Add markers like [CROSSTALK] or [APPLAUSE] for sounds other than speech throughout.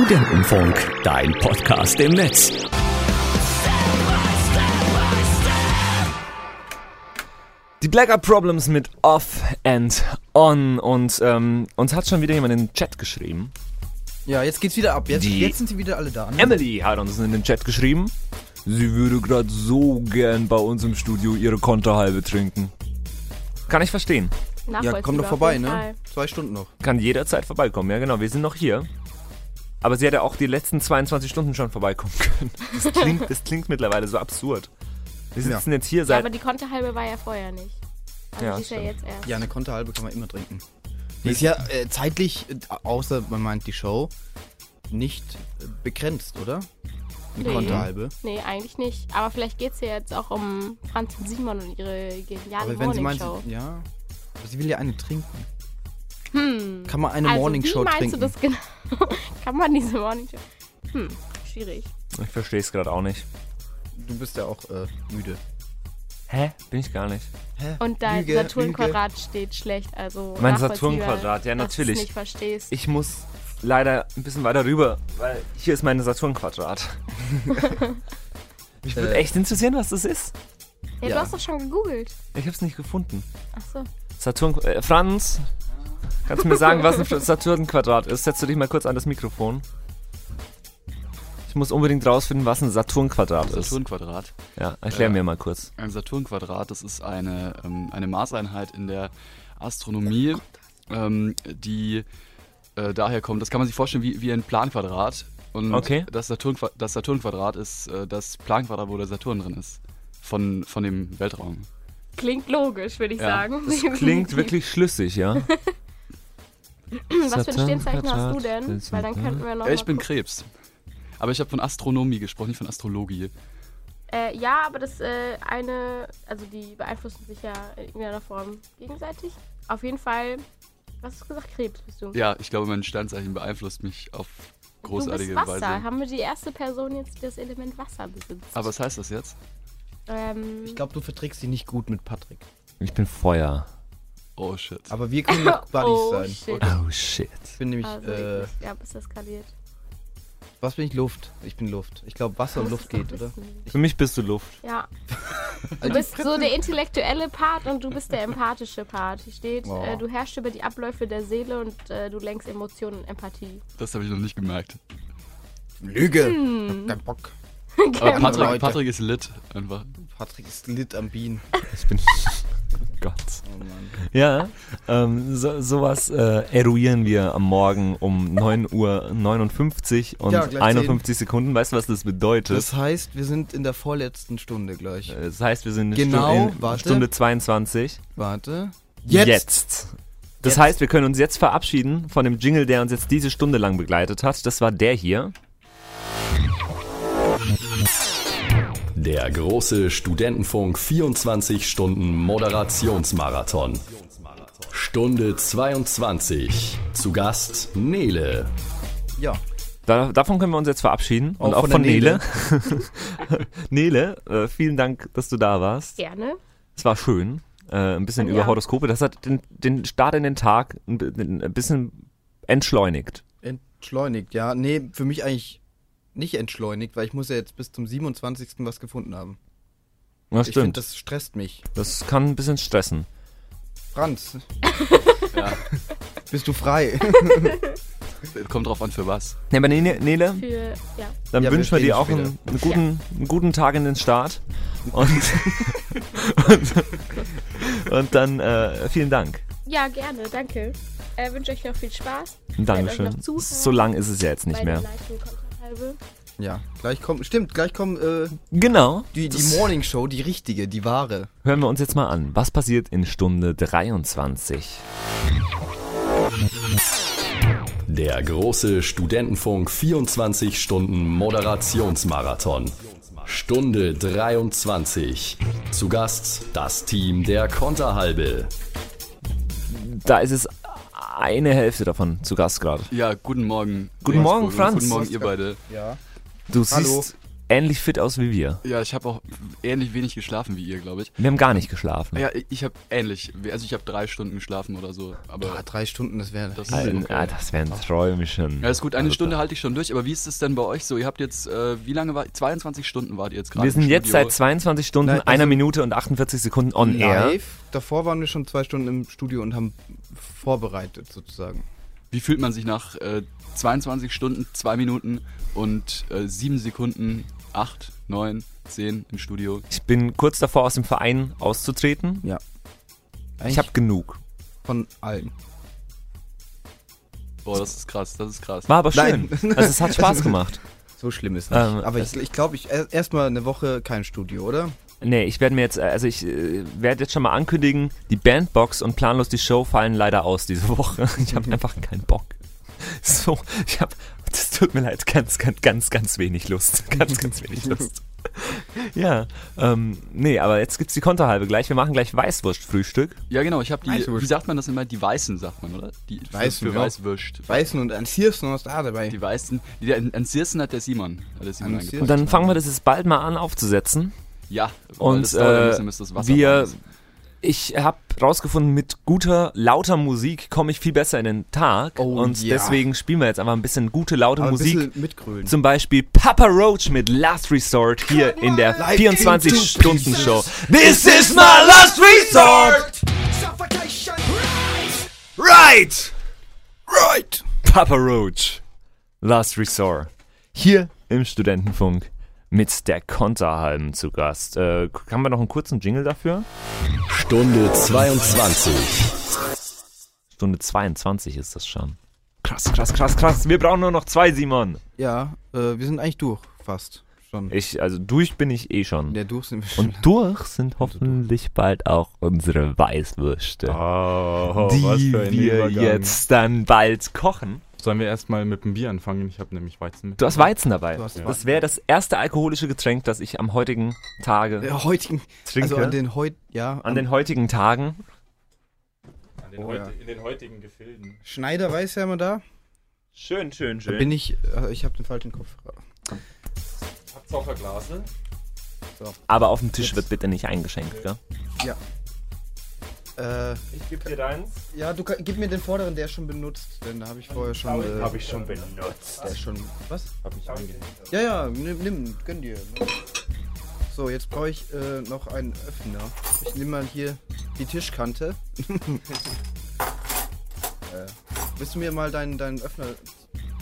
Studentenfunk, dein Podcast im Netz. Die Blackout Problems mit Off and On und ähm, uns hat schon wieder jemand in den Chat geschrieben. Ja, jetzt geht's wieder ab. Jetzt, Die- jetzt sind sie wieder alle da. Ne? Emily hat uns in den Chat geschrieben. Sie würde gerade so gern bei uns im Studio ihre Konterhalbe trinken. Kann ich verstehen. Ja, komm doch vorbei, ne? Zwei Stunden noch. Kann jederzeit vorbeikommen. Ja, genau. Wir sind noch hier. Aber sie hätte auch die letzten 22 Stunden schon vorbeikommen können. [LAUGHS] Das klingt, das klingt mittlerweile so absurd. Wir Ja. sitzen jetzt hier Ja, seit. aber die Konterhalbe war ja vorher nicht. Also Ja, die ist ja jetzt erst. Ja, eine Konterhalbe kann man immer trinken. Die ist ja äh, zeitlich, äh, außer man meint die Show, nicht äh, begrenzt, oder? Eine Nee. Konterhalbe. Nee, eigentlich nicht. Aber vielleicht geht es ja jetzt auch um Franz und Simon und ihre geniale Aber wenn sie meint, Morningshow. sie, ja. Aber sie will ja eine trinken. Hm. Kann man eine also, Morning wie Show meinst trinken? du das genau? [LAUGHS] Kann man diese Morningshow? Hm, schwierig. Ich verstehe es gerade auch nicht. Du bist ja auch äh, müde. Hä? Bin ich gar nicht. Hä? Und dein Saturnquadrat steht schlecht, also Mein Saturnquadrat, ja, natürlich. nicht verstehst. Ich muss leider ein bisschen weiter rüber, weil hier ist meine Saturnquadrat. [LAUGHS] Mich würde Äh. echt interessieren, was das ist. ja, ja. du hast doch schon gegoogelt. Ich hab's nicht gefunden. Ach so. Saturn. Äh, Franz, kannst du mir sagen, was ein Saturnquadrat ist? Setzt du dich mal kurz an das Mikrofon. Ich muss unbedingt rausfinden, was ein Saturnquadrat ist. Saturnquadrat. Ja, erklär Äh, mir mal kurz. Ein Saturnquadrat, das ist eine, ähm, eine Maßeinheit in der Astronomie, ähm, die äh, daher kommt. Das kann man sich vorstellen wie, wie ein Planquadrat. Und Okay. das, Saturnqua das Saturnquadrat ist äh, das Planquadrat, wo der Saturn drin ist. Von, von dem Weltraum. Klingt logisch, würde ich Ja, sagen. Das klingt wirklich schlüssig, ja. [LAUGHS] Was für ein Sternzeichen hast du denn? Weil dann könnten wir noch ich bin. Krebs. Aber ich habe von Astronomie gesprochen, nicht von Astrologie. Äh, ja, aber das äh, eine, also die beeinflussen sich ja in irgendeiner Form gegenseitig. Auf jeden Fall, was hast du gesagt? Krebs bist du. Ja, ich glaube, mein Sternzeichen beeinflusst mich auf großartige du bist Wasser. Weise. Haben wir die erste Person jetzt, die das Element Wasser besitzt? Aber was heißt das jetzt? ähm, Ich glaube, du verträgst dich nicht gut mit Patrick. Ich bin Feuer. Oh shit. Aber wir können doch [LAUGHS] Buddies oh, sein. Shit. Oh shit. Ich bin nämlich, Also, äh, ich, ja, bist eskaliert. was bin ich? Luft. Ich bin Luft. Ich glaube, Wasser und Luft geht, oder? Für mich bist du Luft. Ja. [LAUGHS] Du bist so der intellektuelle Part und du bist der empathische Part. Hier steht, Oh. äh, du herrschst über die Abläufe der Seele und äh, du lenkst Emotionen und Empathie. Das habe ich noch nicht gemerkt. Lüge. Hm. Hab keinen Bock. [LAUGHS] Aber Leute. Patrick, Patrick ist lit einfach. Patrick ist lit am Bienen. Ich bin. [LAUGHS] Gott. Oh Mann. Ja, ähm, so, sowas äh, eruieren wir am Morgen um 9 Uhr 59 und Ja, gleich 51 Sekunden. Weißt du, was das bedeutet? Das heißt, wir sind in der vorletzten Stunde gleich. Äh, das heißt, wir sind Genau, Stunde, in warte. Stunde 22. Warte. Jetzt. Das Jetzt. heißt, wir können uns jetzt verabschieden von dem Jingle, der uns jetzt diese Stunde lang begleitet hat. Das war der hier. Der große Studentenfunk 24 Stunden Moderationsmarathon. Stunde 22. Zu Gast Nele. Ja. Da, davon können wir uns jetzt verabschieden. Und Auch auch von von, Nele. [LAUGHS] Nele, äh, vielen Dank, dass du da warst. Gerne. Es war schön. Äh, ein bisschen Ja. über Horoskope. Das hat den, den Start in den Tag ein, ein bisschen entschleunigt. Entschleunigt, ja. Nee, für mich eigentlich nicht entschleunigt, weil ich muss ja jetzt bis zum 27. was gefunden haben. Das Ich finde, stimmt. das stresst mich. Das kann ein bisschen stressen. Franz, [LAUGHS] Ja. bist du frei? [LAUGHS] Kommt drauf an, für was. Ja, aber Nele, Nele Für, ja. dann Ja, wünschen wir dir auch einen, einen, guten, einen guten Tag in den Start. Und, [LAUGHS] und, und dann äh, vielen Dank. ja, gerne, danke. Äh, wünsche euch noch viel Spaß. Dankeschön. So lang ist es ja jetzt nicht mehr. Leistung-Konterhalbe. ja, gleich kommt, stimmt, gleich kommt äh, Genau. die, die Morning Show, die richtige, die wahre. Hören wir uns jetzt mal an. Was passiert in Stunde 23? Der große Studentenfunk 24 Stunden Moderationsmarathon. Stunde 23. Zu Gast das Team der Konterhalbe. Da ist es eine Hälfte davon zu Gast gerade. Ja, guten Morgen. Guten Morgen. Franz. Guten Morgen, ihr beide. Ja. Du Hallo. siehst ähnlich fit aus wie wir. Ja, ich habe auch ähnlich wenig geschlafen wie ihr, glaube ich. Wir haben gar nicht geschlafen. Ja, ich habe ähnlich. Also ich habe drei Stunden geschlafen oder so. Aber Boah, drei Stunden, das wäre. das ist ah, das wären Träumchen. Ja, ist gut, eine Also, Stunde halte ich schon durch, aber wie ist es denn bei euch so? Ihr habt jetzt, äh, wie lange war 22 Stunden wart ihr jetzt gerade? Wir sind im jetzt seit 22 Stunden, Nein, also- einer Minute und 48 Sekunden on air. live. Davor waren wir schon zwei Stunden im Studio und haben vorbereitet sozusagen. Wie fühlt man sich nach äh, 22 Stunden, 2 Minuten und äh, 7 Sekunden, 8, 9, 10 im Studio? Ich bin kurz davor, aus dem Verein auszutreten. Ja. Ich habe genug. von allen. Boah, das ist krass, das ist krass. War aber schön. Nein. Also es hat [LAUGHS] Spaß gemacht. So schlimm ist nicht. Ähm, Aber ich, ich glaube, ich erstmal eine Woche kein Studio, oder? Nee, ich werde mir jetzt, äh, also ich äh, werde jetzt schon mal ankündigen, die Bandbox und planlos die Show fallen leider aus diese Woche. [LAUGHS] Ich habe einfach keinen Bock. So, ich habe, das tut mir leid, ganz, ganz, ganz, ganz wenig Lust. [LAUGHS] Ganz, ganz wenig Lust. [LAUGHS] Ja, ähm, nee, aber jetzt gibt's die Konterhalbe gleich. Wir machen gleich Weißwurstfrühstück. Ja, genau, ich habe die, Weißwurst. wie sagt man das immer? Die Weißen, sagt man, oder? Die für- Weißen, für ja. Weißwürst. Weißen und ein Sirsen ist da dabei. Die Weißen. Die, an, an Sirsen hat der Simon. Hat der Simon? Und dann fangen wir das jetzt bald mal an aufzusetzen. Ja, Und äh, Wasser wir, ich habe rausgefunden, mit guter, lauter Musik komme ich viel besser in den Tag. Oh, und ja. deswegen spielen wir jetzt einfach ein bisschen gute, laute Aber ein Musik. Zum Beispiel Papa Roach mit Last Resort hier in der Like 24-Stunden-Show. This is my last resort! Right! Right! Papa Roach. Last Resort. Hier im Studentenfunk mit der Konterhalben zu Gast. Äh, haben wir noch einen kurzen Jingle dafür? Stunde 22. Stunde 22 ist das schon. Krass, krass, krass, krass. Wir brauchen nur noch zwei, Simon. Ja, äh, wir sind eigentlich durch, fast. Schon. Ich, also durch bin ich eh schon. Der durch sind wir schon. Und durch sind hoffentlich bald auch unsere Weißwürste. Oh, die wir jetzt dann bald kochen. Sollen wir erstmal mit dem Bier anfangen? Ich habe nämlich Weizen mit. Du hast Weizen dabei. Du hast Das wäre das erste alkoholische Getränk, das ich am heutigen Tage Der heutigen, trinke. also an den heut, ja, an den heutigen Tagen. An den Oh, heut- ja. In den heutigen Gefilden. Schneider weiß ja immer da. Schön, schön, Da bin ich, äh, ich habe den falschen Kopf. Habt ihr auch ein Glas? ne? Aber auf dem Tisch wird bitte nicht eingeschenkt, gell? Äh, Ich gebe dir deins. ja, du gib mir den vorderen, der ist schon benutzt, denn da habe ich vorher schon. Äh, Habe ich schon benutzt. Der ist schon. Was? Hab ich angehängt. Ja, ja, nimm, nimm gönn dir. Ne? So, jetzt brauche ich äh, noch einen Öffner. Ich nehme mal hier die Tischkante. [LAUGHS] äh, willst du mir mal deinen, deinen Öffner.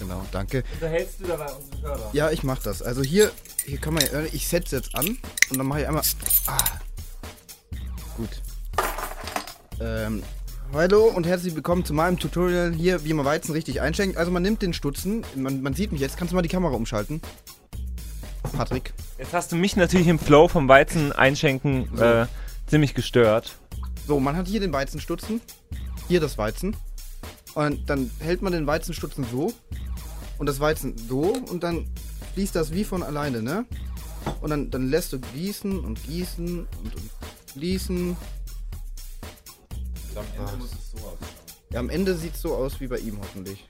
Genau, danke. Unterhältst du dabei unsere Hörer? Ja, ich mach das. Also hier, hier kann man ja, ich setze jetzt an und dann mache ich einmal. Ah. Gut. Ähm, hallo und herzlich willkommen zu meinem Tutorial hier, wie man Weizen richtig einschenkt. Also man nimmt den Stutzen, man, man sieht mich jetzt. Kannst du mal die Kamera umschalten? Patrick. Jetzt hast du mich natürlich im Flow vom Weizen einschenken So. äh, ziemlich gestört. So, man hat hier den Weizenstutzen, hier das Weizen. Und dann hält man den Weizenstutzen so und das Weizen so und dann fließt das wie von alleine, ne? Und dann, dann lässt du gießen und gießen und, und gießen. Am Ende muss es so ausschauen. Ja, am Ende sieht es so aus wie bei ihm hoffentlich.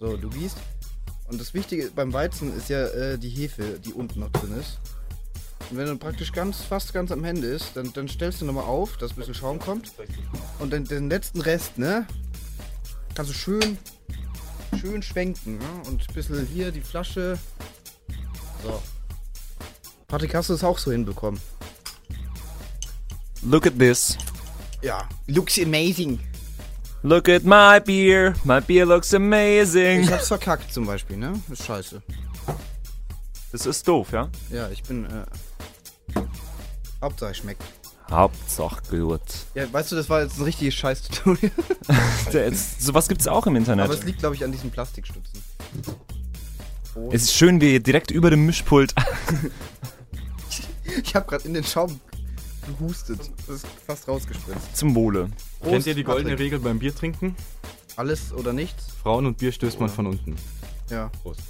So, du gießt. Und das Wichtige beim Weizen ist ja äh, die Hefe, die unten noch drin ist. Und wenn du praktisch ganz, fast ganz am Ende ist, dann, dann stellst du nochmal auf, dass ein bisschen Schaum kommt. Und dann den letzten Rest, ne? Kannst du schön, schön schwenken, ne? Und ein bisschen hier die Flasche. So. Patrick, hast du es auch so hinbekommen? Look at this. Ja. Looks amazing. Look at my beer. My beer looks amazing. Ich hab's verkackt zum Beispiel, ne? Ist scheiße. Das ist doof, ja? Ja, ich bin, äh. Hauptsache schmeckt. Hauptsache gut. Ja, weißt du, das war jetzt ein richtiges Scheiß-Tutorial. [LAUGHS] Sowas gibt's auch im Internet. Aber es liegt, glaube ich, an diesen Plastikstützen. Oh. es ist schön, wie direkt über dem Mischpult. [LAUGHS] Ich habe gerade in den Schaum gehustet. Das ist fast rausgespritzt. Zum Wohle. Prost, Kennt ihr die goldene Patrick. Regel beim Bier trinken? Alles oder nichts? Frauen und Bier stößt man von unten. Ja. Prost.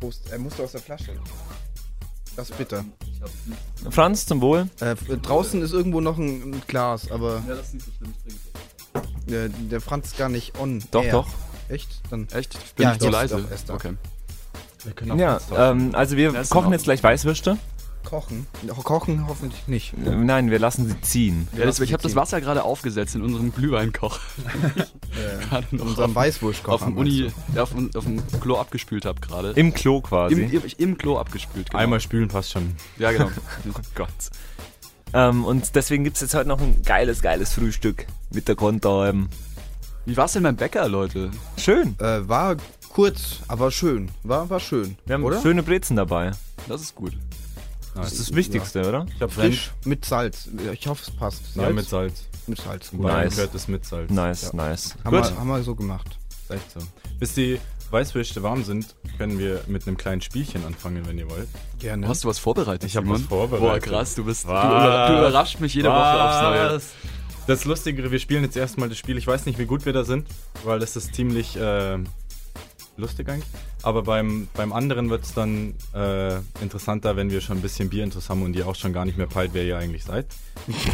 Prost. Er musste aus der Flasche. Das ist bitter. Franz, zum Wohl. Äh, draußen ist irgendwo noch ein, ein Glas, aber Ja, das ist nicht so schlimm, ich trinke der, der Franz ist gar nicht on. Doch, air. doch. Echt? Dann Echt? Ich bin Ja, nicht zu jetzt leise. doch. okay. Wir können auch Ja, ähm, also wir in kochen jetzt gleich Weißwürste. kochen. Ho- Kochen hoffentlich nicht. Äh, Nein, wir lassen sie ziehen. Ja, das, ich habe das Wasser gerade aufgesetzt in unserem Glühweinkocher. [LAUGHS] [LAUGHS] Gerade in unserem auf, Weißwurstkocher. auf dem Uni, ja, auf, dem- auf dem Klo abgespült habe gerade. Im Klo quasi. im, Im Klo abgespült, genau. Einmal spülen passt schon. Ja, genau. [LAUGHS] oh Gott. Ähm, und deswegen gibt es jetzt heute noch ein geiles, geiles Frühstück mit der Konterhalben. Wie war's denn beim Bäcker, Leute? Schön. Äh, war kurz, aber schön. War, war schön. Wir haben oder? schöne Brezen dabei. Das ist gut. Das ist das Wichtigste, oder? Ich hab Frisch mit Salz. Ich hoffe, es passt. Ja, mit Salz. Mit Salz. Bayern Nice. gehört es mit Salz. Nice, nice. Haben, Gut. wir, haben wir so gemacht. Ist echt so. Bis die Weißwürste warm sind, können wir mit einem kleinen Spielchen anfangen, wenn ihr wollt. Gerne. Hast du was vorbereitet? Ich hab Simon? was vorbereitet. Boah, krass, du bist. Du, Was? du überrascht mich jede Woche aufs Neue. Was? Das Lustigere, wir spielen jetzt erstmal das Spiel. Ich weiß nicht, wie gut wir da sind, weil das ist ziemlich äh, lustig eigentlich. Aber beim, beim anderen wird es dann äh, interessanter, wenn wir schon ein bisschen Bierinteresse haben und ihr auch schon gar nicht mehr peilt, wer ihr eigentlich seid.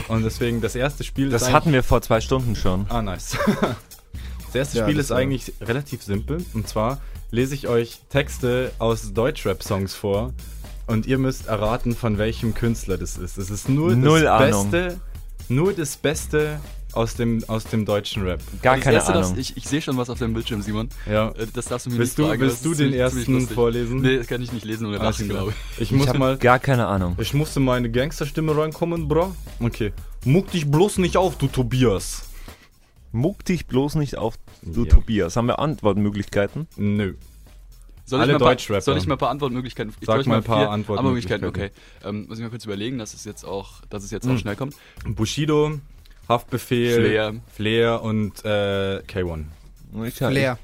Und deswegen das erste Spiel Das ist hatten wir vor zwei Stunden schon. Ah, nice. [LAUGHS] Das erste Ja, Spiel das ist eigentlich relativ simpel. Und zwar lese ich euch Texte aus Deutschrap-Songs vor. Und ihr müsst erraten, von welchem Künstler das ist. Es ist nur Null das Ahnung. Beste, nur das Beste aus dem, aus dem deutschen Rap. Gar keine erste, Ahnung. Das, ich ich sehe schon was auf deinem Bildschirm, Simon. Ja. Äh, Das darfst du mir Willst nicht du, sagen. willst du den ersten vorlesen? Nee, das kann ich nicht lesen Lachen, klar. glaube ich. Ich muss hab mal. Gar keine Ahnung. Ich musste meine Gangsterstimme reinkommen, bro. Okay. Muck dich bloß nicht auf, du Tobias. Muck dich bloß nicht auf, du Ja. Tobias. Haben wir Antwortmöglichkeiten? Nö. Soll Alle ich mal ein Deutschrapper. paar, soll ich mal ein paar Antwortmöglichkeiten? Ich Sag ich mal ein paar vier Antwortmöglichkeiten. Antwortmöglichkeiten, okay. Ähm, muss ich mal kurz überlegen, dass es jetzt auch, dass es jetzt Hm. auch schnell kommt. Bushido, Haftbefehl, Flair. Flair und äh, K1. Ich sag, Flair.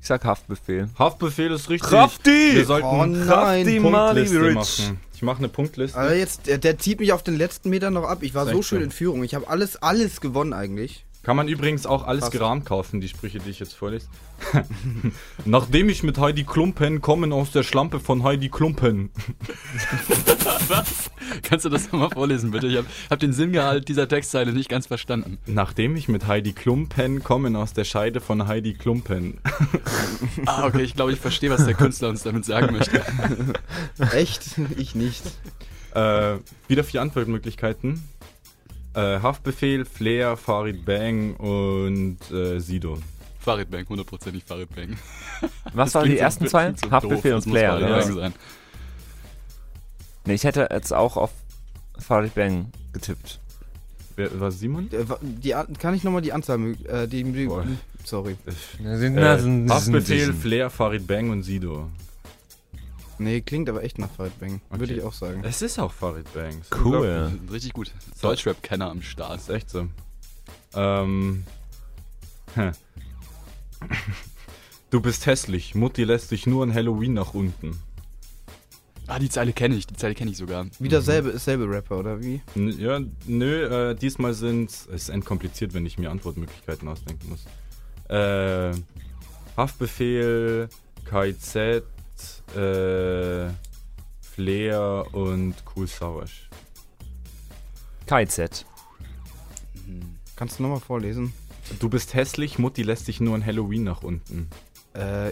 Ich sag Haftbefehl. Haftbefehl ist richtig. Krafti! Wir sollten Oh nein. Mali Punktliste Rich. machen. Ich mache eine Punktliste. Aber jetzt, der, der zieht mich auf den letzten Metern noch ab. Ich war so schön in Führung. Ich habe alles, alles gewonnen eigentlich. Kann man übrigens auch alles Fast. gerahmt kaufen, die Sprüche, die ich jetzt vorlese. [LAUGHS] Nachdem ich mit Heidi Klumpen kommen aus der Schlampe von Heidi Klumpen. Was? [LAUGHS] Kannst du das nochmal vorlesen, bitte? Ich habe hab den Sinngehalt dieser Textzeile nicht ganz verstanden. Nachdem ich mit Heidi Klumpen kommen aus der Scheide von Heidi Klumpen. [LAUGHS] Ah, okay, ich glaube, ich verstehe, was der Künstler uns damit sagen möchte. Echt? ich nicht. Äh, wieder vier Antwortmöglichkeiten. Äh, Haftbefehl, Flair, Farid Bang und äh, Sido. Farid Bang, hundertprozentig Farid Bang. Was waren die so- ersten zwei? so Haftbefehl doof, und Flair, oder sein. Nee, ich hätte jetzt auch auf Farid Bang getippt. Wer war Simon? Äh, Die, An- kann ich nochmal die Anzahl äh, die, die. Sorry. Äh, Haftbefehl, Flair, Farid Bang und Sido. Nee, klingt aber echt nach Farid Bang. Würde Okay. ich auch sagen. Es ist auch Farid Bang. Cool. Richtig gut. Deutschrap-Kenner am Start. Das ist echt so. Ähm. Du bist hässlich. Mutti lässt dich nur an Halloween nach unten. Ah, die Zeile kenne ich, die Zeile kenne ich sogar. Wieder selbe, selbe Rapper, oder wie? N ja, nö, äh, diesmal sind es ist entkompliziert, wenn ich mir Antwortmöglichkeiten ausdenken muss. Äh, Haftbefehl, KIZ, äh, Flair und Cool Savage. KZ. Kannst du nochmal vorlesen? Du bist hässlich, Mutti lässt dich nur an Halloween nach unten. Äh.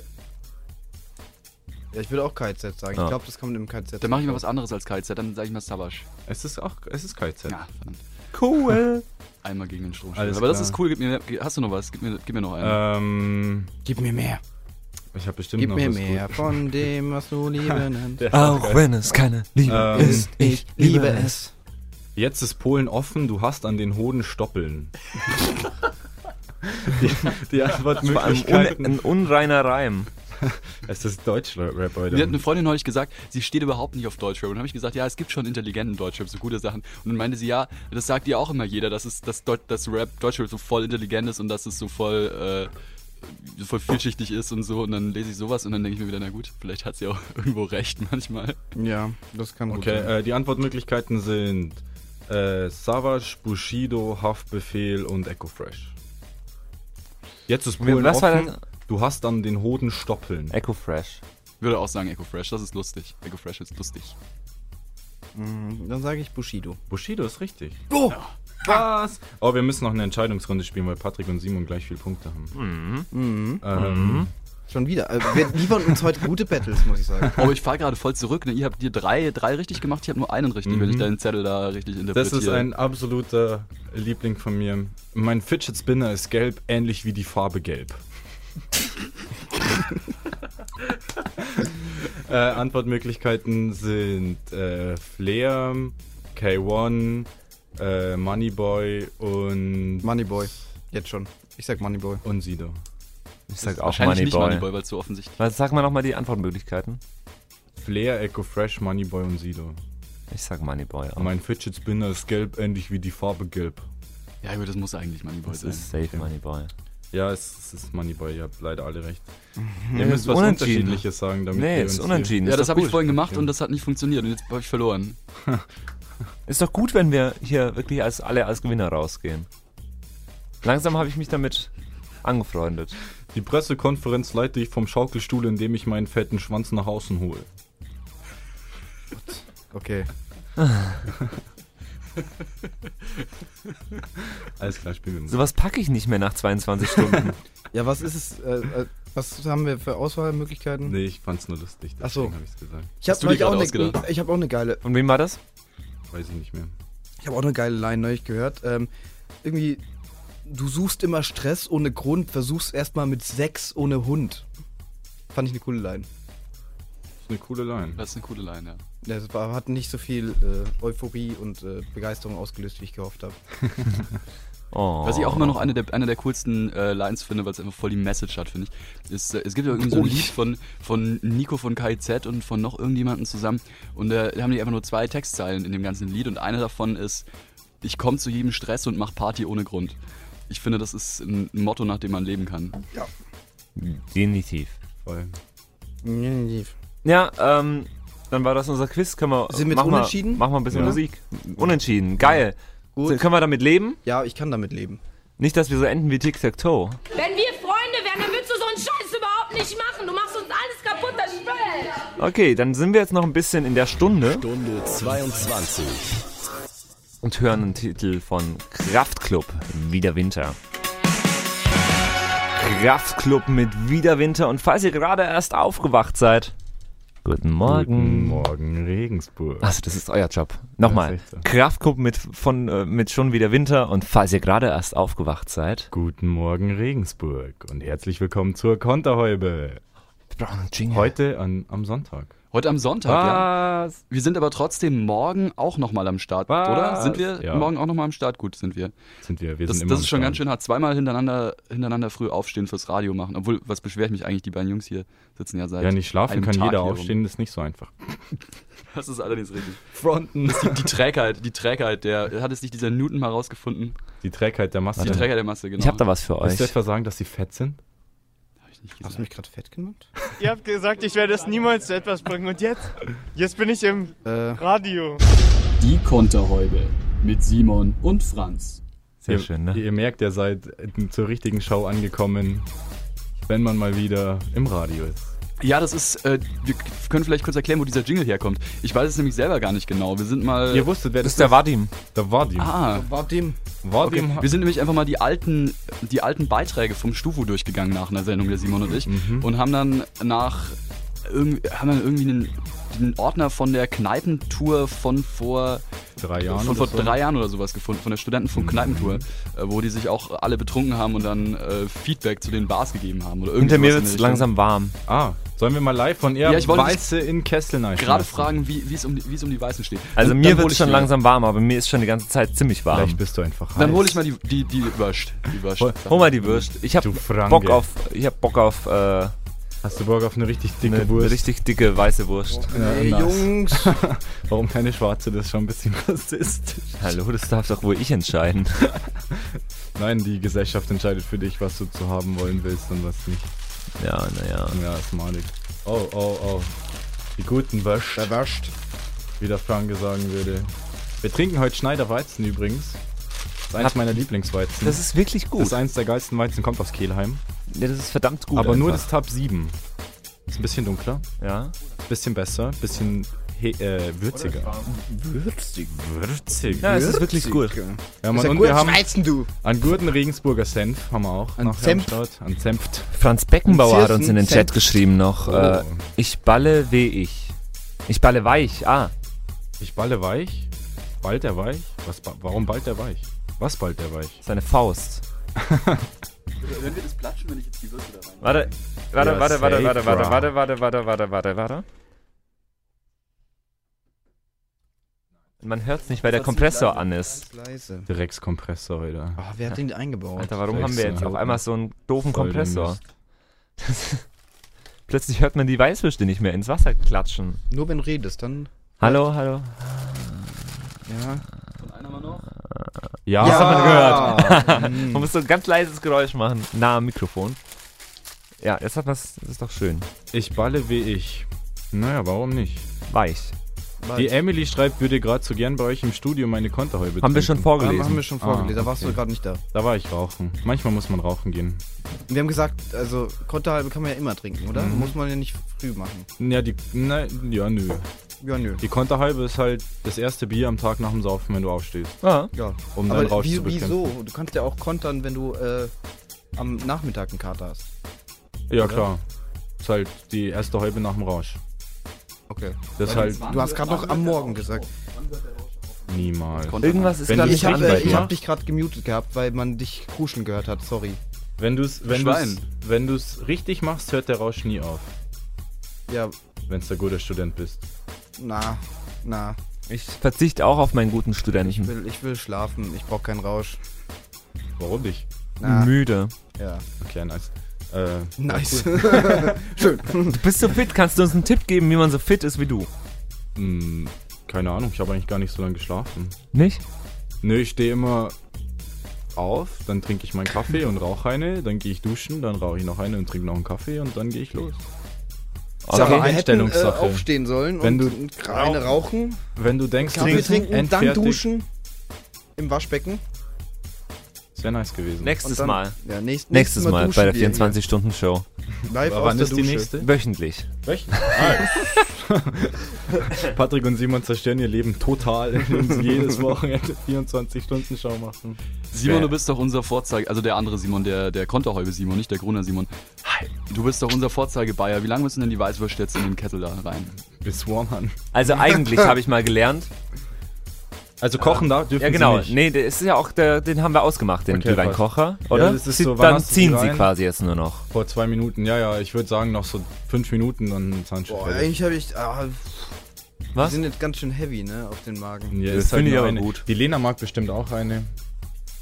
Ja, ich würde auch KZ sagen. Ja. Ich glaube, das kommt im KZ. Dann mache ich mal was anderes als KZ, dann sage ich mal Savage. Es ist auch, es ist KIZ. Ja, verdammt. Cool. Einmal gegen den Strom. Aber das ist cool, gib mir, hast du noch was? Gib mir, gib mir noch einen. Äh, Ähm, Gib mir mehr. Ich habe bestimmt Gib noch mir was mehr Gutes. von dem, was du [LAUGHS] Liebe nennst. Auch wenn es keine Liebe Ähm, ist. Ich liebe es. Jetzt ist Polen offen, du hast an den Hoden Stoppeln. [LAUGHS] die, die Vor allem un Antwortmöglichkeiten. ein unreiner Reim. [LAUGHS] es ist Deutschrap heute. Mir hat eine Freundin neulich gesagt, sie steht überhaupt nicht auf Deutschrap. Und dann habe ich gesagt, ja, es gibt schon intelligenten Deutschrap, so gute Sachen. Und dann meinte sie, ja, das sagt ihr auch immer jeder, dass, es, dass, Deut dass Rap, Deutschrap so voll intelligent ist und dass es so voll, äh, voll vielschichtig ist und so. Und dann lese ich sowas und dann denke ich mir wieder, na gut, vielleicht hat sie auch [LAUGHS] irgendwo recht manchmal. Ja, das kann gut Okay, sein. äh, die Antwortmöglichkeiten sind äh, Savage, Bushido, Haftbefehl und Echo Fresh. Jetzt ist Polen Was war offen, du hast an den Hoden Stoppeln. Echo Fresh. Würde auch sagen Echo Fresh, das ist lustig. Echo Fresh ist lustig. Mhm, Dann sage ich Bushido. Bushido ist richtig. Oh! Was? Oh, wir müssen noch eine Entscheidungsrunde spielen, weil Patrick und Simon gleich viele Punkte haben. Mhm. Ähm, Schon wieder. Also, wir liefern uns heute gute Battles, muss ich sagen. [LAUGHS] Oh, ich fahre gerade voll zurück. Ne? Ihr habt hier drei, drei richtig gemacht, ich habe nur einen richtig, wenn ich Mhm. deinen Zettel da richtig interpretiere. Das ist ein absoluter Liebling von mir. Mein Fidget Spinner ist gelb, ähnlich wie die Farbe gelb. [LAUGHS] äh, Antwortmöglichkeiten sind äh, Flair, K1, äh, Moneyboy und, Moneyboy. Jetzt schon. Ich sag Moneyboy. und Sido. Ich sag auch Wahrscheinlich nicht Moneyboy. Moneyboy, weil es so offensichtlich Was, sag mal nochmal die Antwortmöglichkeiten. Flair, Echo Fresh, Moneyboy und Sido. Ich sag Moneyboy. Auch. Mein Fidget Spinner ist gelb, ähnlich wie die Farbe gelb. Ja, gut, das muss eigentlich Moneyboy Das sein. ist safe Okay. Moneyboy. Ja, es, es ist Moneyboy, ihr habt leider alle recht. [LAUGHS] Ihr müsst ist was. Unterschiedliches sagen, damit Nee, wir ist unentschieden. ja, ist das habe ich vorhin gemacht Okay. und das hat nicht funktioniert und jetzt habe ich verloren. [LAUGHS] Ist doch gut, wenn wir hier wirklich als alle als Gewinner rausgehen. Langsam habe ich mich damit angefreundet. Die Pressekonferenz leite ich vom Schaukelstuhl, indem ich meinen fetten Schwanz nach außen hole. Okay. [LAUGHS] Alles klar, spielen wir Musik. Sowas packe ich nicht mehr nach 22 Stunden. [LAUGHS] Ja, was ist es? Äh, äh, was haben wir für Auswahlmöglichkeiten? Nee, ich fand's nur lustig, Ach so. deswegen habe ich's gesagt. Ich habe auch, ich hab auch eine geile. Von wem war das? Weiß ich nicht mehr. Ich habe auch eine geile Line neulich gehört. Ähm, irgendwie, du suchst immer Stress ohne Grund, versuchst erstmal mit Sex ohne Hund. Fand ich eine coole Line. ist eine coole Line. Das ist eine coole Line, ja. Ja, Das war, hat nicht so viel äh, Euphorie und äh, Begeisterung ausgelöst, wie ich gehofft habe. [LAUGHS] Oh. Was ich auch immer noch eine der, eine der coolsten äh, Lines finde, weil es einfach voll die Message hat, finde ich, ist, äh, es gibt ja irgendwie so ein Ui. Lied von, von Nico von KIZ und von noch irgendjemandem zusammen und äh, da haben die einfach nur zwei Textzeilen in dem ganzen Lied und eine davon ist, ich komme zu jedem Stress und mach Party ohne Grund. Ich finde, das ist ein Motto, nach dem man leben kann. Definitiv. Voll. Ja, ähm, dann war das unser Quiz. Können wir, Sind wir jetzt machen wir- unentschieden? Machen wir ein bisschen Ja. Musik. Unentschieden, geil. Gut. So, können wir damit leben? Ja, ich kann damit leben. Nicht, dass wir so enden wie Tic-Tac-Toe. Wenn wir Freunde wären, dann würdest du so einen Scheiß überhaupt nicht machen. Du machst uns alles kaputt, das Spiel. Okay, dann sind wir jetzt noch ein bisschen in der Stunde Stunde 22. und hören einen Titel von Kraftklub, Wieder Winter. Kraftklub mit Wieder Winter und falls ihr gerade erst aufgewacht seid, guten Morgen. Guten Morgen, Regensburg. Also, das ist euer Job. Nochmal. So. Kraftklub mit, von, äh, mit schon wieder Winter und falls ihr gerade erst aufgewacht seid. Guten Morgen, Regensburg. Und herzlich willkommen zur Konterhäube. Wir brauchen einen Jingle. Heute an, am Sonntag. Heute am Sonntag, ja. Was? Wir sind aber trotzdem morgen auch nochmal am Start, Was? oder? Sind wir Ja. morgen auch nochmal am Start? Gut, sind wir. Sind wir. Wir Das, sind immer das ist schon ganz schön hart. Zweimal hintereinander, hintereinander früh aufstehen fürs Radio machen. Obwohl, was beschwere ich mich eigentlich? Die beiden Jungs hier sitzen ja seit. Ja, nicht schlafen einem kann Tag jeder rum. aufstehen, das ist nicht so einfach. [LAUGHS] Das ist allerdings richtig. Fronten. Die, die Trägheit, die Trägheit, der hat es nicht dieser Newton mal rausgefunden. Die Trägheit der Masse. Die Trägheit der Masse, genau. Ich habe da was für Willst du euch. etwa sagen, dass sie fett sind? Hast du mich gerade fett genannt? [LAUGHS] Ihr habt gesagt, ich werde es niemals zu etwas bringen. Und jetzt? Jetzt bin ich im Äh, Radio. Die Konterhäube mit Simon und Franz. Sehr ihr, schön, ne? Ihr merkt, ihr seid zur richtigen Show angekommen, wenn man mal wieder im Radio ist. Ja, das ist, äh, wir können vielleicht kurz erklären, wo dieser Jingle herkommt. Ich weiß es nämlich selber gar nicht genau. Wir sind mal. Ihr wusstet, wer Das das ist der Vadim. War die. ah, war dem. War okay. Wir sind nämlich einfach mal die alten, die alten Beiträge vom Stufu durchgegangen nach einer Sendung, der Simon und ich. Mhm. Und haben dann nach irgendwie, haben dann irgendwie einen, den Ordner von der Kneipentour von vor drei Jahren. von vor oder so. drei Jahren oder sowas gefunden, von der Studentenfunk Mhm. Kneipentour, äh, wo die sich auch alle betrunken haben und dann äh, Feedback zu den Bars gegeben haben. Oder Hinter mir der Richtung. langsam warm. Ah, sollen wir mal live von ihr Ja, ich wollte Weiße in Kessel Gerade fragen, wie es um, die- es um die Weißen steht. Also Dann- mir dann wird ich schon langsam warm, aber mir ist schon die ganze Zeit ziemlich warm. Vielleicht bist du einfach Dann heiß. hole ich mal die, die, die Wurst. Die Wurst. Hol- Hol mal die Würst. Ich hab Du Franke. Bock auf, ich hab Bock auf äh, Hast du Bock auf eine richtig dicke eine, Wurst? eine richtig dicke weiße Wurst. Ja, Ey, nice. Jungs. [LAUGHS] Warum keine schwarze? Das ist schon ein bisschen [LAUGHS] rassistisch. Hallo, das darf doch wohl ich entscheiden. [LAUGHS] Nein, die Gesellschaft entscheidet für dich, was du zu haben wollen willst und was nicht. Ja, naja. Ja, ist malig. Oh, oh, oh. Die guten Wäscht, Verwascht. wie der Franke sagen würde. Wir trinken heute Schneider Weizen übrigens. Das ist eins meiner Lieblingsweizen. Das ist wirklich das gut. ist eins der geilsten Weizen, kommt aus Kehlheim. Ja, das ist verdammt gut. aber nur einfach. das Tab 7. Ist ein bisschen dunkler, Ja. bisschen besser, bisschen he äh, würziger. Würzig. Würzig. Ja, es ist wirklich gut. Ja, Mann, ja und gut, wir haben Schweizen, du. einen guten Regensburger Senf, haben wir auch. An nachher am Senf. Start. An Senft. Franz Beckenbauer hat uns in den Chat geschrieben noch. Äh, Oh. ich balle wie ich. Ich balle weich. Ah, Ich balle weich. Bald der weich? Was, warum bald der weich? Was bald der weich? seine Faust. [LAUGHS] Wenn wir das platschen, wenn ich jetzt die Würste da rein. Warte, warte, Ja, warte, warte, warte, warte, warte, warte, warte, warte, warte, warte. Man hört es nicht, weil der Kompressor an ist. Ganz leise. Dreckskompressor, Alter. Ah, wer hat den eingebaut? Alter, warum haben wir jetzt auf einmal so einen doofen Kompressor? [LAUGHS] Plötzlich hört man die Weißwürste nicht mehr ins Wasser klatschen. Nur wenn du redest, dann. Hallo, hallo. Ja. Und einer mal noch. Ja, Das hat man gehört. [LAUGHS] Man muss so ein ganz leises Geräusch machen, nah am Mikrofon. Ja, jetzt hat man das ist doch schön. Ich balle wie ich. Naja, warum nicht? Weich. Die Emily schreibt, würde gerade so gern bei euch im Studio meine Konterhäube Haben wir schon vorgelesen. Haben, haben wir schon vorgelesen, da warst okay. du gerade nicht da. Da war ich rauchen. Manchmal muss man rauchen gehen. Wir haben gesagt, also Konterhalbe kann man ja immer trinken, oder? Mhm. Muss man ja nicht früh machen. Ja, die. Nein, ja, nö. Ja, nö. Die Konterhalbe ist halt das erste Bier am Tag nach dem Saufen, wenn du aufstehst. Ja. Ja. Um deinen Aber Rausch wie, zu bekämpfen. wieso? Du kannst ja auch kontern, wenn du äh, am Nachmittag einen Kater hast. Ja, klar. Ist halt die erste Halbe nach dem Rausch. Okay. Das halt Du hast gerade noch am Morgen gesagt. niemals. Irgendwas ist gerade Ich habe ich hab dich gerade gemutet gehabt, weil man dich kuschen gehört hat. Sorry. Wenn du es wenn du's, wenn du's richtig machst, hört der Rausch nie auf. Ja, Wenn du der gute Student bist. na, na. Ich verzichte auch auf meinen guten Ich Studenten. will, ich will schlafen. Ich brauche keinen Rausch. Warum nicht? Na, Müde. ja. Okay, nice. Äh, Nice. [LAUGHS] Du bist so fit, kannst du uns einen Tipp geben, wie man so fit ist wie du? mh, keine Ahnung, ich habe eigentlich gar nicht so lange geschlafen. Nicht? Nö, ich stehe immer auf, dann trinke ich meinen Kaffee und rauche eine, dann gehe ich duschen, dann rauche ich noch eine und trinke noch einen Kaffee und dann gehe ich los. Sarah, Okay. wir hätten äh, Einstellungssache. aufstehen sollen Wenn und du- eine rauchen, Wenn du denkst, du Kaffee bist trinken, dann duschen im Waschbecken. Das wäre nice gewesen. Nächstes dann, Mal. Ja, nächst, Nächstes Mal duschen bei der wir 24-Stunden-Show. hier. Live Aber aus wann der ist die Dusche. nächste? Wöchentlich. Welchen? Ah. [LAUGHS] Patrick und Simon zerstören ihr Leben total, indem sie jedes Wochenende 24-Stunden-Show machen. Simon, du bist doch unser Vorzeige, also der andere Simon, der, der Konterhäube Simon, nicht der Gruner Simon. Du bist doch unser Vorzeige-Bayer. Wie lange müssen denn die Weißwürste jetzt in den Kettel da rein? Bis Warnern. Also eigentlich [LAUGHS] habe ich mal gelernt. Also kochen da dürfen Ja genau, sie nicht. nee, der ist ja auch, der, den haben wir ausgemacht, den Okay, Glühweinkocher, oder? das ist Sie, so, wann dann hast du ziehen die sie quasi jetzt nur noch. Vor zwei Minuten, ja, ja, ich würde sagen noch so fünf Minuten, dann sind schon Boah, eigentlich habe ich. Ah, die Was? sind jetzt ganz schön heavy, ne, auf den Magen. Ja, Das ist halt finde ich aber gut. Die Lena mag bestimmt auch eine.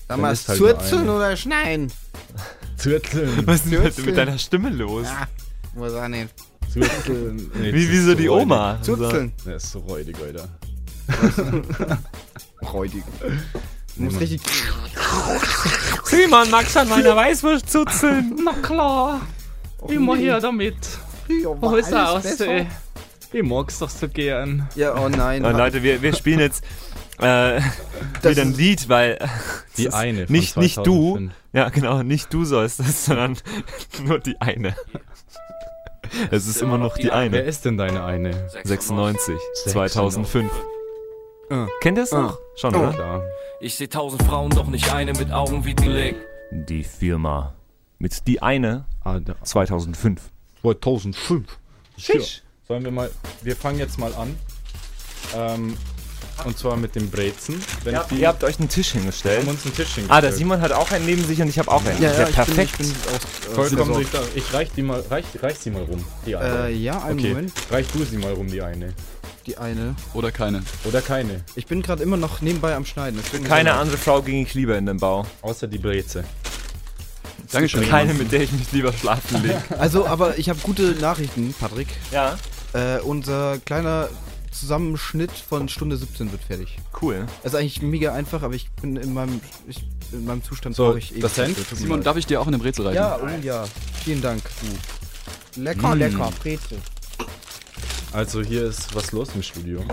Sag mal, ist halt eine. oder schneien? [LAUGHS] Zürzeln. Was ist denn Zürzeln. mit deiner Stimme los? Ah, muss auch nicht. Zürzeln. Nee, Wie, das wie ist so die. Oma. Zurzeln. Der ist so räudig, Alter. [LAUGHS] [LAUGHS] Räudig. Du musst richtig. Simon, magst du an meiner Weißwurst zuzeln? [LAUGHS] Na klar. Immer her damit. Wo ist er aus? Äh, Ich mag's doch so gern. Ja, oh nein. Und Leute, wir, wir spielen jetzt äh, wieder ein Lied, weil Die [LAUGHS] eine von Nicht, nicht du. 2005. Ja, genau, nicht du sollst das, sondern [LAUGHS] nur die eine. Es ist immer noch die Wer eine. ist denn deine eine? 96, 2005. Kennt ihr es noch? Schon, Ja, oder? klar. Ich seh tausend Frauen, doch nicht eine mit Augen wie die Leg. Die Firma. Mit die eine Ah, der 2005. 2005. Schisch. Sollen wir mal. Wir fangen jetzt mal an. Ähm, und zwar mit dem Brezen. Wenn Ja, die, ihr habt euch einen Tisch haben hingestellt. uns einen Tisch hingestellt. Ah, der Simon hat auch einen neben sich und ich habe auch einen. Ja, ja, ich perfekt. Bin, ich bin aus, Vollkommen äh, durch. Ich reich die mal. Reich, reich sie mal rum. Die eine. äh, ja, einen okay. Moment. Reich du sie mal rum, die eine. Die eine. Oder keine? Oder keine. Ich bin gerade immer noch nebenbei am Schneiden. Keine andere Frau ging ich lieber in den Bau. Außer die Breze. Dankeschön. Keine, mit der ich mich lieber schlafen lege. [LAUGHS] Also, aber ich habe gute Nachrichten, Patrick. Ja, Äh, unser kleiner Zusammenschnitt von Stunde 17 wird fertig. cool. Das ist eigentlich mega einfach, aber ich bin in meinem, ich, in meinem Zustand So, brauche ich ewig das mir Simon, darf ich dir auch in den Brezel reichen? Ja, oh ja. Vielen Dank, du. Lecker, Mm. lecker. Brezel. Also hier ist was los im Studio.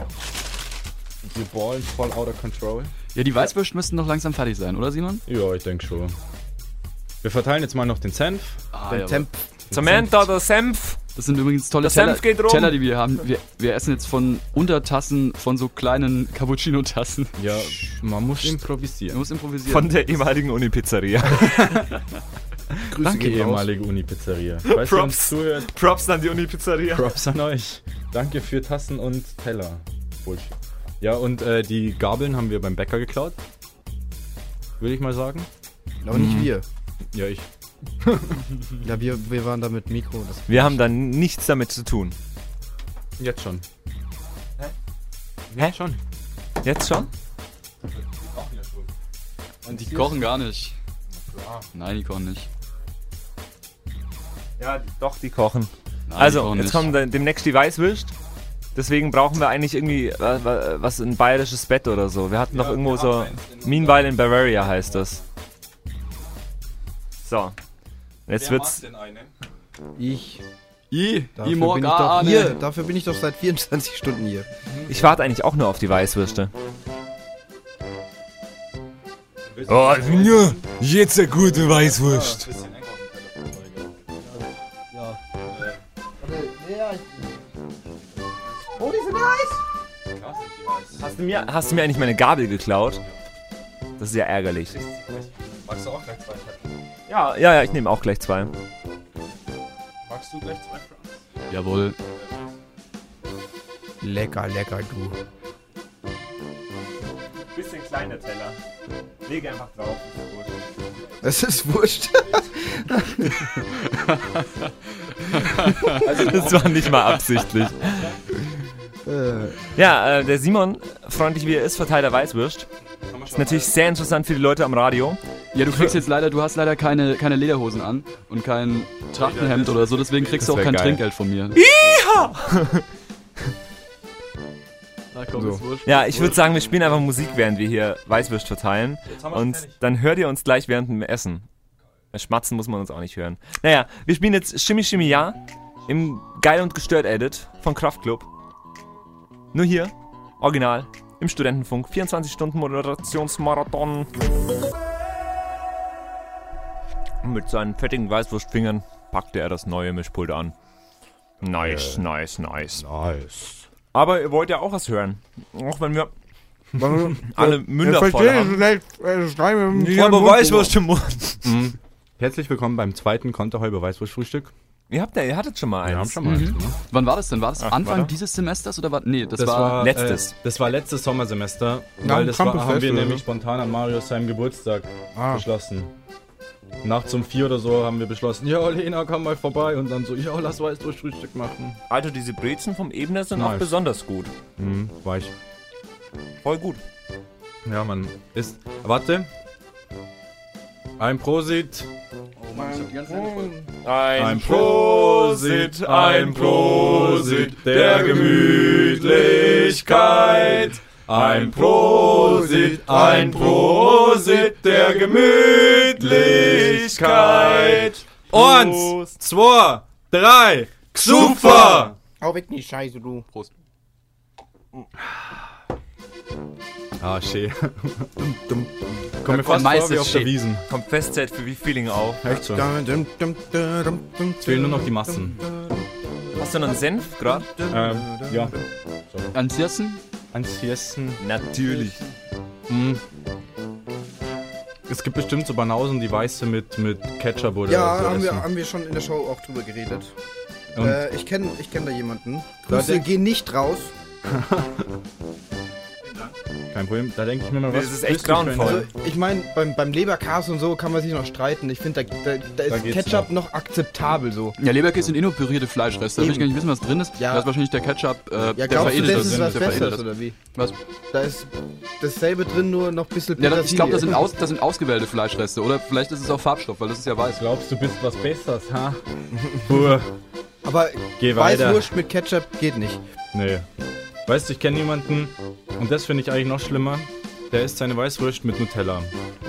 Die Ballen voll out of control. Ja, die Weißwürste müssten doch langsam fertig sein, oder Simon? Ja, ich denke schon. Wir verteilen jetzt mal noch den Senf. Ah, Der jawohl. Temp. Cement oder Senf? Das sind übrigens tolle Teller, Senf geht rum. Teller, die wir haben. Wir, wir essen jetzt von Untertassen, von so kleinen Cappuccino-Tassen. Ja, man muss Man improvisieren. muss improvisieren. Von der ehemaligen Uni-Pizzeria. [LAUGHS] Grüße Danke, ehemalige Uni-Pizzeria. Props. Props an die Uni-Pizzeria. Props an euch. Danke für Tassen und Teller. Bullshit. Ja, und äh, die Gabeln haben wir beim Bäcker geklaut. Würde ich mal sagen. Aber nicht wir. Ja, ich. [LAUGHS] Ja, wir, wir waren da mit Mikro. Das Wir haben da nichts damit zu tun. Jetzt schon. Hä? Schon. Jetzt schon? Und die kochen gar nicht. Nein, die kochen nicht. Ja, doch, die kochen. Nein, die also, kochen jetzt kommt dann demnächst die Weißwürst. Deswegen brauchen wir eigentlich irgendwie äh, wa- was ein bayerisches Bett oder so. Wir hatten doch irgendwo so. Meanwhile in Bavaria heißt das. So. Jetzt wird's. ich. I, Dafür I bin ich doch hier. Dafür bin ich doch seit 24 Stunden hier. Ich warte eigentlich auch nur auf die Weißwürste. Oh, ja, jetzt eine gute Weißwurst. Hast du, mir, hast du mir eigentlich meine Gabel geklaut? Das ist ja ärgerlich. Magst du auch gleich zwei? Ja, ja, ja, ich nehme auch gleich zwei. Magst du gleich zwei Francs? Jawohl. Lecker, lecker, du. Bisschen kleiner Teller. Lege einfach drauf. Es ist wurscht. [LAUGHS] Das war nicht mal absichtlich. [LAUGHS] Äh, Ja, äh, der Simon, freundlich wie er ist, Verteiler Weißwürst. Ist natürlich sehr interessant für die Leute am Radio. Ja, du kriegst jetzt leider, du hast leider keine, keine Lederhosen an und kein Trachtenhemd oder so, deswegen kriegst du auch kein geil. Trinkgeld von mir. Na komm, So. ist wurscht. Ja, ich würde sagen, wir spielen einfach Musik, während wir hier Weißwürst verteilen. Und dann hört ihr uns gleich während dem Essen. Schmatzen muss man uns auch nicht hören. Naja, wir spielen jetzt Shimmy Shimmy Ja im Geil und Gestört Edit von Kraftklub. Nur hier, original, im Studentenfunk. 24 Stunden Moderationsmarathon. Mit seinen fettigen Weißwurstfingern packte er das neue Mischpult an. Nice, nice, nice. Nice. Aber ihr wollt ja auch was hören. Auch wenn wir [LAUGHS] alle Münder voll haben. Ja, aber Weißwurst im Mund. Mhm. Herzlich willkommen beim zweiten Konterhäuber Weißwurst-Frühstück. Ihr habt ja, ihr hattet schon mal eins. Wir haben schon mal eins gemacht. Wann war das denn? War das Ach, Anfang warte. dieses Semesters oder war. Nee, das, Das war. war letztes. Äh, das war letztes Sommersemester, Nach weil das war, haben wir nämlich ne? spontan an Marius seinem Geburtstag Ah. beschlossen. Nachts um vier oder so haben wir beschlossen, ja, Lena, komm mal vorbei und dann so, ja, lass Weißwurst-Frühstück machen. Alter, diese Brezen vom Ebner sind Nice. auch besonders gut. Mhm, war ich. Voll gut. Ja, man ist. Warte. Ein Prosit. Ein Prosit, ein Prosit der Gemütlichkeit. Ein Prosit, ein Prosit der Gemütlichkeit. Eins, zwei, drei, super! Hau weg die Scheiße, du. Prost. Ah, schön. [LAUGHS] Komm mir kommt fast vor wie auf der. Wiesen. Kommt Festzeit für wie Feeling auch. Echt so. Es fehlen nur noch die Massen. Hast du noch einen Senf gerade? Ähm, ja. Ansonsten? Ansonsten. Natürlich. Mm. Es gibt bestimmt so Banausen, die weiße mit, mit Ketchup oder Ja, so haben wir, haben wir schon in der Show auch drüber geredet. Äh, ich kenne ich kenn da jemanden. Grüße gehen nicht raus. [LAUGHS] Kein Problem. Da denke ich mir mal was. Das ist echt grauenvoll. Also, ich meine, beim, beim Leberkas und so kann man sich noch streiten. Ich finde, da, da, da Da ist geht's Ketchup noch. akzeptabel so. Ja, Leberkäse sind eh nur pürierte Fleischreste. Da will ich gar nicht wissen, was drin ist. Ja. Da ist wahrscheinlich der Ketchup, äh, Ja, der glaubst du, veredelt das ist was der veredelt Besseres ist. oder wie? Was? Da ist dasselbe drin, nur noch ein bisschen Ja, das, ich glaube, das, Petersilie. sind aus, das sind ausgewählte Fleischreste. Oder vielleicht ist es auch Farbstoff, weil das ist ja weiß. Glaubst du, bist was Besseres, ha? Puh. Aber Geh weiter. Weißwurst mit Ketchup geht nicht. Nee. Weißt du, ich kenne jemanden, und das finde ich eigentlich noch schlimmer, der isst seine Weißwurst mit Nutella.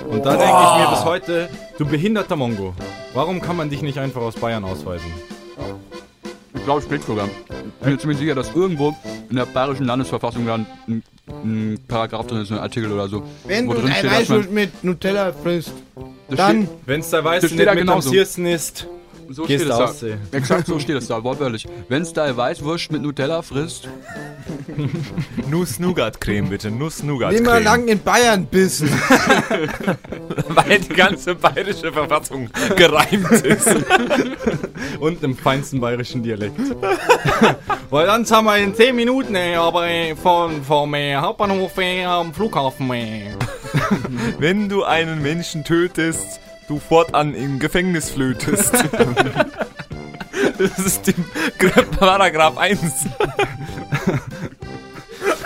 Und da denke ich mir bis heute, du behinderter Mongo, warum kann man dich nicht einfach aus Bayern ausweisen? Ich glaube, es steht sogar. Ich bin mir ziemlich sicher, dass irgendwo in der bayerischen Landesverfassung dann ein, ein Paragraph drin ist, ein Artikel oder so. Wenn wo du ein man- Weißwurst mit Nutella frisst, dann steht- Wenn's der steht nicht mit am genauso. Siersten ist, So Gehst steht es da. Ostsee. Exakt so steht es da, wortwörtlich. Wenn Style Weißwurst mit Nutella frisst, [LAUGHS] Nuss-Nougat-Creme bitte, Nuss-Nougat-Creme. lang in Bayern bissen. [LAUGHS] Weil die ganze bayerische Verfassung gereimt ist. [LAUGHS] Und im feinsten bayerischen Dialekt. Weil dann haben wir in 10 Minuten, ey, aber ey, von, vom äh, Hauptbahnhof äh, am Flughafen. Wenn du einen Menschen tötest, du fortan im Gefängnis flötest. [LAUGHS] Das ist dem Paragraph 1.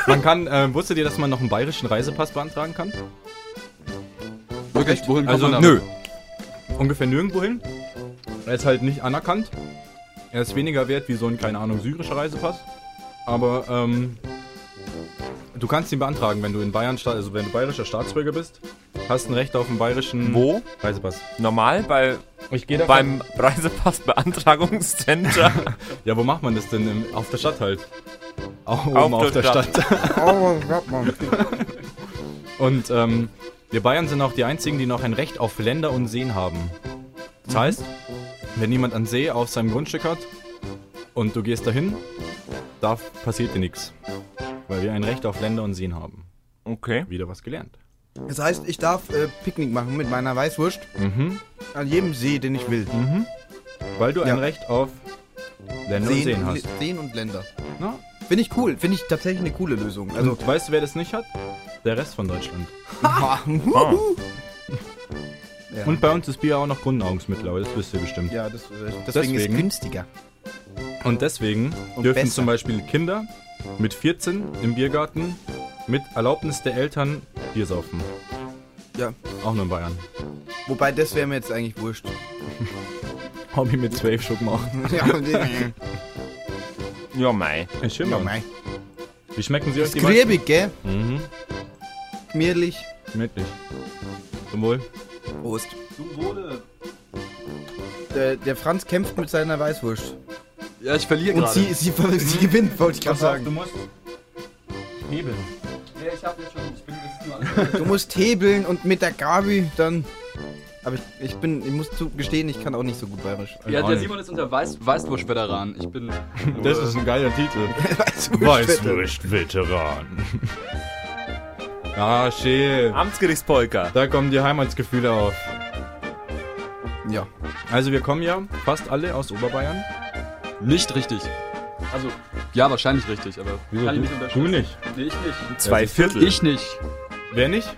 Man kann, äh, wusstet ihr, dass man noch einen bayerischen Reisepass beantragen kann? wirklich, wohin Also, man nö. Ungefähr nirgendwo hin. Er ist halt nicht anerkannt. Er ist weniger wert wie so ein, keine Ahnung, syrischer Reisepass. Aber, ähm, du kannst ihn beantragen, wenn du in Bayern, sta- also wenn du bayerischer Staatsbürger bist, hast ein Recht auf einen bayerischen Wo? Reisepass. Normal bei, Ich gehe beim Reisepassbeantragungscenter. [LAUGHS] Ja, wo macht man das denn? Im, auf der Stadt halt. Auch oben Auf auf, der der Stadt. Stadt. [LAUGHS] Und ähm, wir Bayern sind auch die einzigen, die noch ein Recht auf Länder und Seen haben. Das heißt, wenn jemand einen See auf seinem Grundstück hat und du gehst dahin, da passiert dir nichts. Weil wir ein Recht auf Länder und Seen haben. Okay. Wieder was gelernt. Das heißt, ich darf äh, Picknick machen mit meiner Weißwurst Mhm. an jedem See, den ich will. Mhm. Weil du Ja. ein Recht auf Länder und Seen hast. Seen und Länder. Na? Finde ich cool. Finde ich tatsächlich eine coole Lösung. Also, Und weißt du, wer das nicht hat? Der Rest von Deutschland. Huhu. [LAUGHS] Ja. Und bei uns ist Bier auch noch Grundnahrungsmittel, aber das wisst ihr bestimmt. ja, das, äh, deswegen, ist Deswegen. günstiger. Und deswegen Und dürfen besser. zum Beispiel Kinder mit 14 im Biergarten mit Erlaubnis der Eltern Bier saufen. Ja. Auch nur in Bayern. Wobei, das wäre mir jetzt eigentlich wurscht. [LAUGHS] Hobby mit 12 Schuck machen. ja, nee. Ja, mei. Ist schön, ja, mei. Wie schmecken sie euch die griebig, gell? Mhm. Gemütlich. Gemütlich. Zum Wohl. Prost. Der, der Franz kämpft mit seiner Weißwurst. Ja, ich verliere Und gerade. sie, sie, sie gewinnt, wollte ich gerade sagen. musst hebeln. Ja, ich hab jetzt schon, Du musst hebeln und mit der Gabi dann. Aber ich, ich bin, ich muss zugestehen, ich kann auch nicht so gut bayerisch. Ja, Auch der nicht. Simon ist unser Weiß Weißwurst-Veteran. Ich bin. [LAUGHS] Das ist ein geiler Titel. [LAUGHS] Weißwurst-Veteran. [LAUGHS] ah, schön. Amtsgerichtspolka. Da kommen die Heimatsgefühle auf. Ja. Also wir kommen ja fast alle aus Oberbayern. Nicht richtig. Also, ja, wahrscheinlich richtig, aber Wieso, kann ich du- nicht unterstützen. du nicht? Nee, ich nicht. Zwei Viertel. Ich nicht. Wer nicht?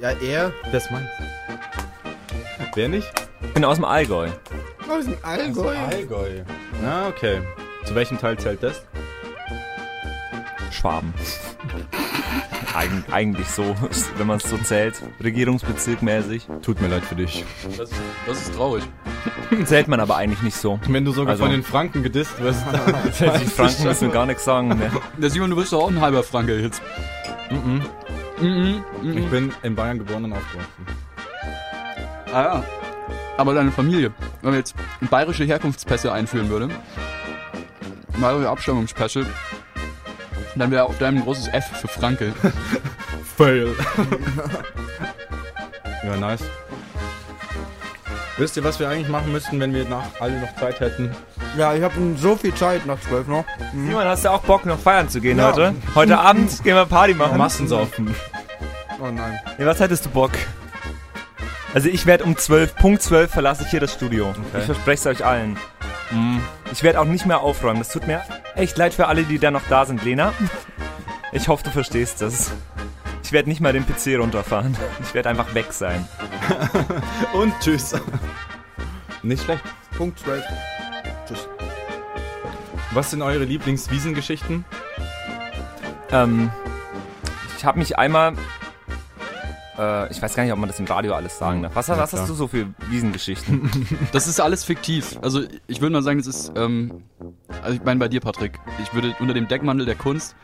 Ja, er. Das meint. Wer nicht? Ich bin aus dem Allgäu. Aus dem Allgäu. Allgäu. Ah, okay. Zu welchem Teil zählt das? Schwaben. Eig eigentlich so, wenn man es so zählt. Regierungsbezirkmäßig. Tut mir leid für dich. Das, das ist traurig. [LAUGHS] Zählt man aber eigentlich nicht so. Wenn du sogar Also- von den Franken gedisst wirst. [LAUGHS] Die Franken [LAUGHS] müssen gar nichts sagen. Ne? Der Simon, du bist doch auch ein halber Franke jetzt. Mhm. Mhm. Ich bin in Bayern geboren und aufgewachsen. Ah ja. Aber deine Familie, wenn man jetzt bayerische Herkunftspässe einführen würde, bayerische Abstammungspässe, dann wäre auf deinem ein großes F für Franke. [LAUGHS] Fail. [LAUGHS] ja, nice. Wisst ihr, was wir eigentlich machen müssten, wenn wir nach alle noch Zeit hätten? Ja, ich habe so viel Zeit nach zwölf noch. Simon, hast du auch Bock, noch feiern zu gehen Ja. heute? Heute Abend gehen wir Party machen. Massensaufen. Oh nein. Ja, was hättest du Bock? Also ich werde um 12, Punkt 12 verlasse ich hier das Studio. Ich verspreche es euch allen. Ich werde auch nicht mehr aufräumen. Das tut mir echt leid für alle, die da noch da sind, Lena. Ich hoffe, du verstehst das. Ich werde nicht mal den PC runterfahren. Ich werde einfach weg sein. [LAUGHS] Und tschüss. Nicht schlecht. Punkt 12. Tschüss. Was sind eure Lieblingswiesengeschichten? Ähm, ich habe mich einmal... Äh, ich weiß gar nicht, ob man das im Radio alles sagen darf. Was, was klar. hast du so für Wiesengeschichten? [LAUGHS] Das ist alles fiktiv. Also ich würde mal sagen, das ist, ähm, also ich meine bei dir, Patrick, ich würde unter dem Deckmantel der Kunst,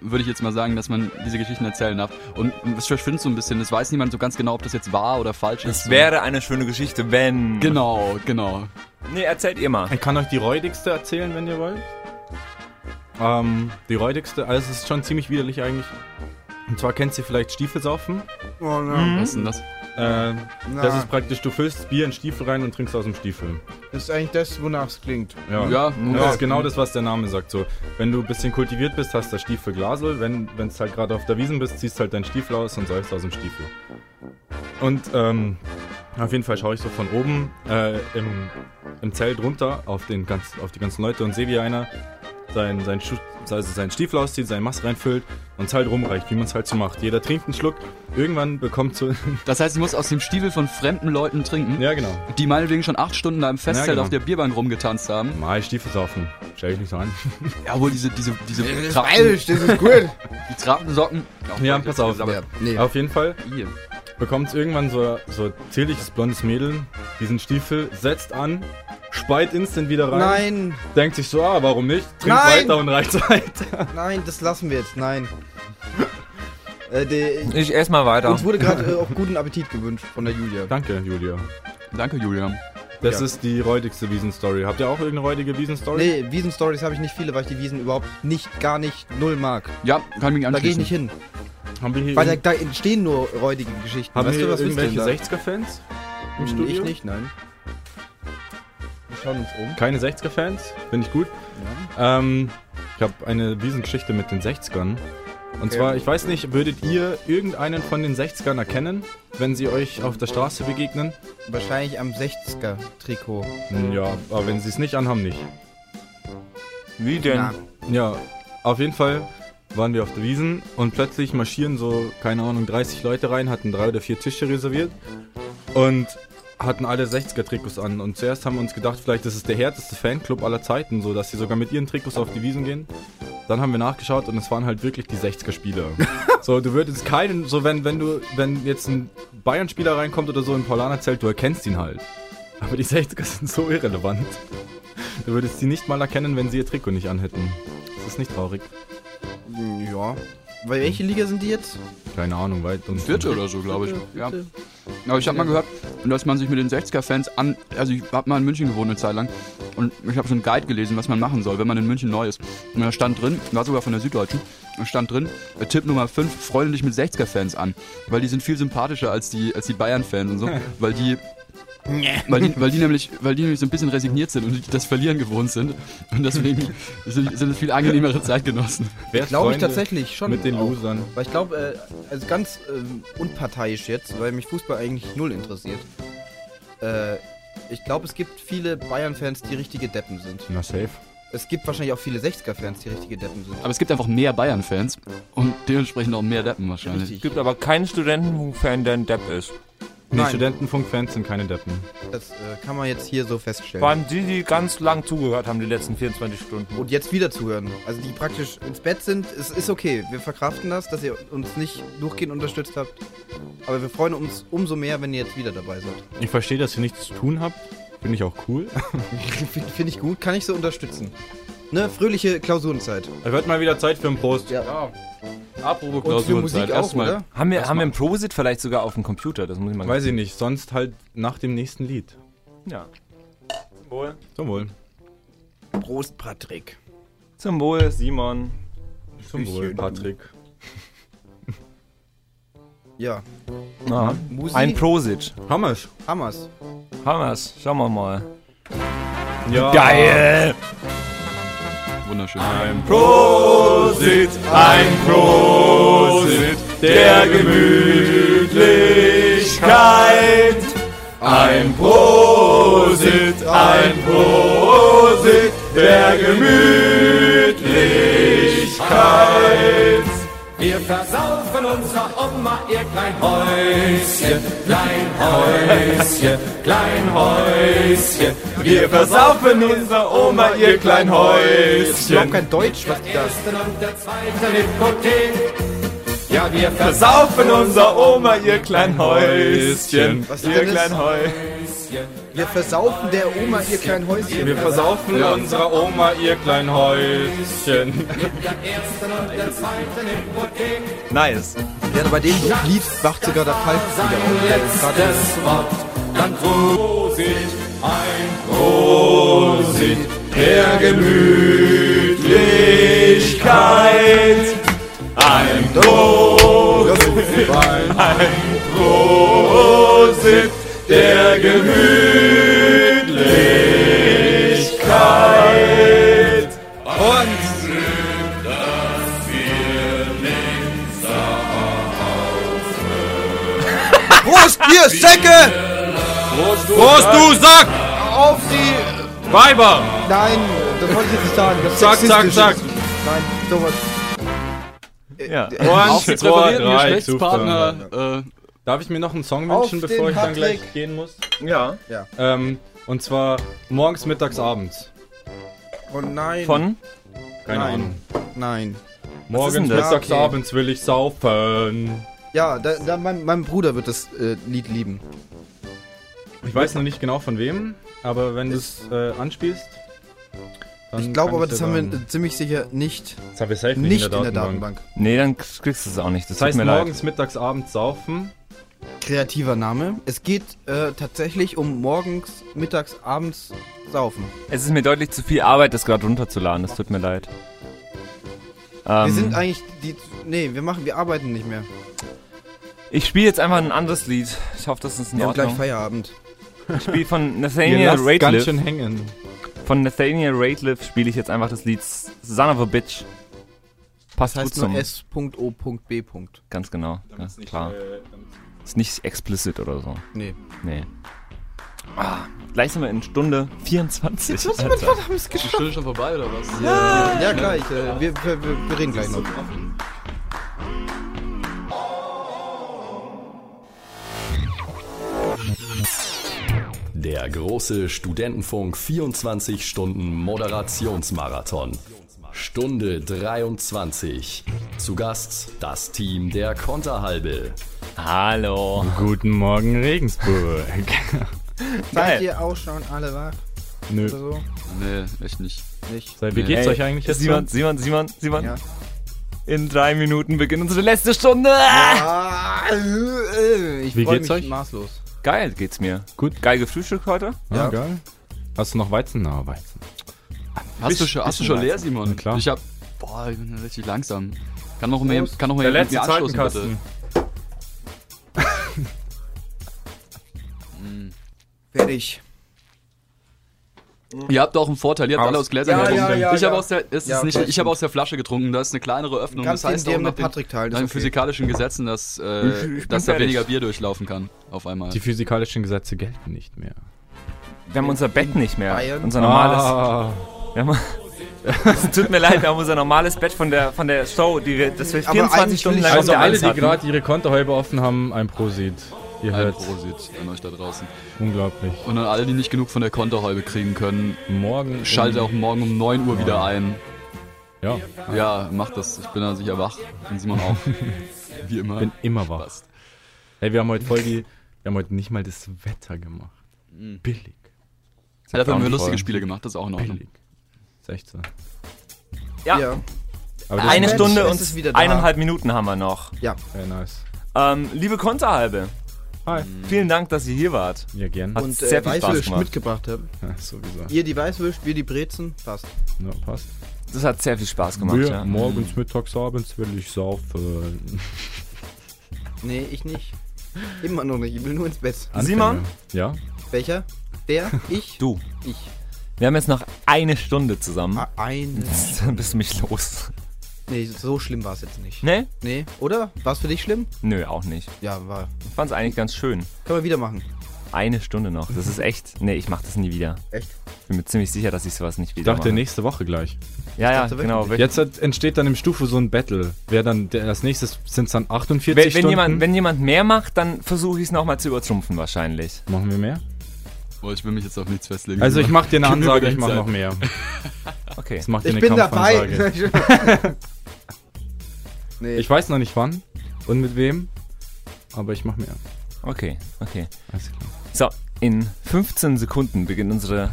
würde ich jetzt mal sagen, dass man diese Geschichten erzählen darf. Und es verschwindet so ein bisschen, es weiß niemand so ganz genau, ob das jetzt wahr oder falsch ist. Es wäre eine schöne Geschichte, wenn... Genau, genau. Nee, erzählt ihr mal. Ich kann euch die räudigste erzählen, wenn ihr wollt. Ähm, die räudigste, also es ist schon ziemlich widerlich eigentlich. Und zwar kennt ihr vielleicht Stiefelsaufen. Oh nein. Was ist denn das? Äh, das ist praktisch, du füllst Bier in Stiefel rein und trinkst aus dem Stiefel. Das ist eigentlich das, wonach es klingt. Ja, Ja, das ist genau das, was der Name sagt. So, wenn du ein bisschen kultiviert bist, hast du das Stiefel Glasel. Wenn es halt gerade auf der Wiesen bist, ziehst halt deinen Stiefel aus und säufst aus dem Stiefel. Und ähm, auf jeden Fall schaue ich so von oben äh, im, im Zelt runter auf, den ganz, auf die ganzen Leute und sehe, wie einer sein, sein, also seinen Stiefel auszieht, seinen Mast reinfüllt und es halt rumreicht, wie man es halt so macht. Jeder trinkt einen Schluck, irgendwann bekommt so. [LAUGHS] Das heißt, ich muss aus dem Stiefel von fremden Leuten trinken, ja, genau. die meinetwegen schon acht Stunden da im Festzelt Ja, genau. auf der Bierbank rumgetanzt haben. Mal Stiefel saufen. Stell ich nicht so an. [LAUGHS] Ja, wohl diese, diese, diese Das ist falsch, das ist gut. [LAUGHS] die Trappensocken. Ja, pass auf. Aber, nee. Auf jeden Fall hier. Bekommt irgendwann so, so zierliches blondes Mädel diesen Stiefel, setzt an, speit instant wieder rein. Nein, Denkt sich so, ah, warum nicht? Trinkt Nein! weiter und reicht weiter. [LAUGHS] nein, das lassen wir jetzt, nein. [LAUGHS] äh, der, Ich ess mal weiter. uns wurde gerade äh, auch guten Appetit gewünscht von der Julia. Danke, Julia. Danke, Julian. Das Ja. ist die räudigste Wiesenstory. Habt ihr auch irgendeine räudige Wiesenstory? Nee, Wiesen-Stories habe ich nicht viele, weil ich die Wiesen überhaupt nicht, gar nicht, null mag. Ja, kann mich Da gehe ich anschließen. nicht hin. Haben wir hier, Weil da, da entstehen nur räudige Geschichten. haben weißt wir du, was irgendwelche denn da? 60er-Fans im Hm, Studio? Ich nicht, nein. Wir schauen uns um. Keine 60er-Fans? Finde ich gut. Ähm, ich habe eine Wiesengeschichte mit den 60ern. Und Okay. zwar, ich weiß nicht, würdet ihr irgendeinen von den 60ern erkennen, wenn sie euch auf der Straße begegnen? Wahrscheinlich am 60er-Trikot. Hm, Ja, aber wenn sie es nicht anhaben, nicht. Wie denn? Na. Ja, auf jeden Fall waren wir auf der Wiesen und plötzlich marschieren so, keine Ahnung, 30 Leute rein, hatten drei oder vier Tische reserviert und hatten alle 60er-Trikots an. Und zuerst haben wir uns gedacht, vielleicht ist es der härteste Fanclub aller Zeiten, so dass sie sogar mit ihren Trikots auf die Wiesen gehen. Dann haben wir nachgeschaut und es waren halt wirklich die 60er-Spieler. [LAUGHS] so, du würdest keinen, so wenn, wenn du, wenn jetzt ein Bayern-Spieler reinkommt oder so im Paulaner-Zelt, du erkennst ihn halt. Aber die 60er sind so irrelevant. Du würdest sie nicht mal erkennen, wenn sie ihr Trikot nicht anhätten. Das ist nicht traurig. Ja. Weil welche Liga sind die jetzt? Keine Ahnung, weit und Vierte oder so, glaube ich. Ja. Vierte? Aber ich habe mal gehört, dass man sich mit den 60er-Fans an. Also, ich habe mal in München gewohnt eine Zeit lang. Und ich habe so einen Guide gelesen, was man machen soll, wenn man in München neu ist. Und da stand drin, war sogar von der Süddeutschen, da stand drin, äh, Tipp Nummer 5, freunde dich mit 60er-Fans an. Weil die sind viel sympathischer als die, als die Bayern-Fans und so. [LAUGHS] weil die. Weil die, weil, die nämlich, weil die nämlich so ein bisschen resigniert sind und das Verlieren gewohnt sind. Und deswegen sind, sind es viel angenehmere Zeitgenossen. Wer Glaube ich tatsächlich schon. Mit den auch. Losern. Weil ich glaube, äh, also ganz ähm, unparteiisch jetzt, weil mich Fußball eigentlich null interessiert. Äh, ich glaube, es gibt viele Bayern-Fans, die richtige Deppen sind. Na, safe. Es gibt wahrscheinlich auch viele 60er-Fans, die richtige Deppen sind. Aber es gibt einfach mehr Bayern-Fans und dementsprechend auch mehr Deppen wahrscheinlich. Richtig. Es gibt aber keinen Studentenfan, der ein Depp ist. Nee, Nein. Studentenfunk-Fans sind keine Deppen. Das äh, kann man jetzt hier so feststellen. Vor allem die, die ganz lang zugehört haben, die letzten 24 Stunden. Und jetzt wieder zuhören. Also die praktisch ins Bett sind, es ist okay. Wir verkraften das, dass ihr uns nicht durchgehend unterstützt habt. Aber wir freuen uns umso mehr, wenn ihr jetzt wieder dabei seid. Ich verstehe, dass ihr nichts zu tun habt. Finde ich auch cool. [LAUGHS] Finde find ich gut, kann ich so unterstützen. Ne, fröhliche Klausurenzeit. Es wird mal wieder Zeit für einen Prost. Ja. Apropos für Musik auch, erstmal. Haben wir, haben wir einen Prosit vielleicht sogar auf dem Computer? Das muss ich mal Weiß ich nicht, sonst halt nach dem nächsten Lied. Ja. Zum Wohl. Zum Wohl. Prost, Patrick. Zum Wohl, Simon. Zum Wohl, Patrick. Ja. Ja. Musi. Ein Prosit. Hammers. Hammers. Hammers. Schauen wir mal. Ja. Geil! Wunderschön. Ein Prosit, ein Prosit der Gemütlichkeit. Ein Prosit, ein Prosit der Gemütlichkeit. Wir versaufen unser Oma ihr klein Häuschen, klein Häuschen, klein Häuschen. Wir versaufen unser Oma ihr klein Ist überhaupt Häuschen. kein Deutsch, was die da. Ersten und der zweite Nikotin. Ja, wir versaufen unser Oma ihr klein Häuschen, ihr klein Häuschen. Wir versaufen der Oma ihr klein Häuschen. Wir versaufen Ja. unserer Oma ihr klein Häuschen. Nice. Ja, bei dem Lied wacht sogar der Falk wieder auf. letztes Wort, dann Prosit, ein Prosit der Gemütlichkeit. Ein Prosit, ein Prosit der Gemütlichkeit. Und Prost, ihr Säcke! Prost, du Sack! Auf die... Weiber! Nein, das wollte ich jetzt nicht sagen. Zack, zack, zack. Nein, sowas. Ja. Auf die präferierten drei, Geschlechtspartner. Äh, Darf ich mir noch einen Song Auf wünschen, den bevor ich dann Patrick. gleich gehen muss? Ja. Ähm, und zwar morgens, mittags, abends. Oh nein. Von? Keine Nein. Ahnung. Nein. Morgens, mittags, Ja, okay. abends will ich saufen. Ja, da, da, mein, mein Bruder wird das äh, Lied lieben. Ich weiß noch nicht genau von wem, aber wenn du es äh, anspielst. dann Ich glaube aber, das haben wir ziemlich sicher nicht, Das haben wir safe nicht in der Datenbank. Nee, dann kriegst du es auch nicht. Das, Das heißt tut mir morgens, mittags, abends saufen. Kreativer Name. Es geht äh, tatsächlich um morgens, mittags, abends saufen. Es ist mir deutlich zu viel Arbeit, das gerade runterzuladen. Das tut mir leid. Ähm, Wir sind eigentlich die. Nee, wir machen, wir arbeiten nicht mehr. ich spiele jetzt einfach ein anderes Lied. Ich hoffe, das ist in Wir haben gleich Ordnung. Feierabend. Ich spiele von [LAUGHS] Nathaniel lasst ganz Rateliff. schön hängen. Von Nathaniel Rateliff spiele ich jetzt einfach das Lied Son of a Bitch. Passt Das gut heißt nur zum... S.O.B. Ganz genau. Ja, klar. Ist nicht explicit oder so. Nee. Nee. Ah, gleich sind wir in Stunde 24. Alter. ist die Stunde schon vorbei oder was? Ja, gleich. Äh, wir, wir, wir, wir reden gleich noch. Der große Studentenfunk 24 Stunden Moderationsmarathon. Stunde 23. Zu Gast das Team der Konterhalbe. Hallo. Guten Morgen, Regensburg. [LAUGHS] Seid ihr auch schon alle wach? Nö. Oder so? Nee, echt nicht. Nicht. Sei, wie Nee. geht's Ey, euch eigentlich jetzt? Simon, so? Simon, Simon, Simon. Ja. In drei Minuten beginnt unsere letzte Stunde. Ah, äh, ich Wie geht's mich euch? maßlos. Geil geht's mir. Gut. Geil gefrühstückt heute. Ja, Ja. geil. Hast du noch Weizen? Na, Weizen. Hast du schon, hast du schon leer, Simon? Na klar. Ich hab. Boah, ich bin richtig langsam. Kann noch mehr, kann noch mehr Der jemand letzte mir anstoßen, Zeitenkasten. Fertig. Ihr habt auch einen Vorteil, ihr habt Aus- alle aus Gläsern Ja, getrunken. ja, ja, ich habe aus der, es Ja, ist nicht, das ich habe aus der Flasche getrunken, da ist eine kleinere Öffnung. Kannst das heißt dir auch mit nach den, Patrick teilen, nach den okay. physikalischen Gesetzen, dass, äh, Ich- ich dass da fertig. weniger Bier durchlaufen kann auf einmal. Die physikalischen Gesetze gelten nicht mehr. Wir haben unser Bett nicht mehr. Bayern? Unser normales. Ah, Wir haben, [LAUGHS] es tut mir leid, wir haben unser normales Bett von der, von der Show, die wir, das wir Aber 24 eigentlich Stunden lang also alle, die gerade ihre Kontohäuber offen haben, ein Prosit. Ihr hört. Prosit an euch da draußen. Unglaublich. Und an alle, die nicht genug von der Konterhäube kriegen können, Morgen. schaltet um- auch morgen um 9 Uhr wieder ein. Ja, Ja, macht das. Ich bin da sicher wach. Und Simon auch. [LAUGHS] Wie immer. bin immer wach. Passt. Hey, wir haben heute voll die. Wir haben heute nicht mal das Wetter gemacht. Mhm. Billig. Ja, dafür haben wir lustige Spiele gemacht, das ist auch in Ordnung. Billig. Ist echt so. Ja. Ja. Eine Stunde es und ist wieder da. eineinhalb Minuten haben wir noch. Ja. Sehr nice. Ähm, liebe Konterhalbe, Hi. vielen Dank, dass ihr hier wart. Ja, gern. Hat Und sehr äh, viel Spaß Weißwürsch gemacht. mitgebracht haben. Ja, sowieso. Ihr die Weißwürsch, wir die Brezen. Passt. Ja, passt. Das hat sehr viel Spaß gemacht, Wir, ja. Morgens, mittags, abends will ich saufen. [LAUGHS] Nee, ich nicht. Immer noch nicht. Ich will nur ins Bett. Simon? Ja? Welcher? Der? Ich? Du. Ich. Wir haben jetzt noch eine Stunde zusammen. Ah, eine. Dann bist du mich los. Nee, so schlimm war es jetzt nicht. Ne? Nee, oder? War es für dich schlimm? Nö, auch nicht. Ja, war. Ich fand's eigentlich ganz schön. Können wir wieder machen. Eine Stunde noch. Das ist echt. Nee, ich mach das nie wieder. Echt? Ich bin mir ziemlich sicher, dass ich sowas nicht Ich wieder dachte mache. nächste Woche gleich. Ja, ja, dachte genau. Jetzt hat, entsteht dann im Stufe so ein Battle. Wer dann, der, als nächstes sind es dann 48 Wenn, wenn, Stunden. jemand, wenn jemand mehr macht, dann versuche ich es nochmal zu übertrumpfen wahrscheinlich. Machen wir mehr? Boah, ich will mich jetzt auf nichts festlegen. Also ich mach dir eine Ansage, ich mach noch mehr. Okay. Das macht dir Ich eine bin dabei. Kampfansage. [LAUGHS] [LAUGHS] nee. Ich weiß noch nicht wann und mit wem, aber ich mach mehr. Okay, okay. Alles klar. So, in 15 Sekunden beginnt unsere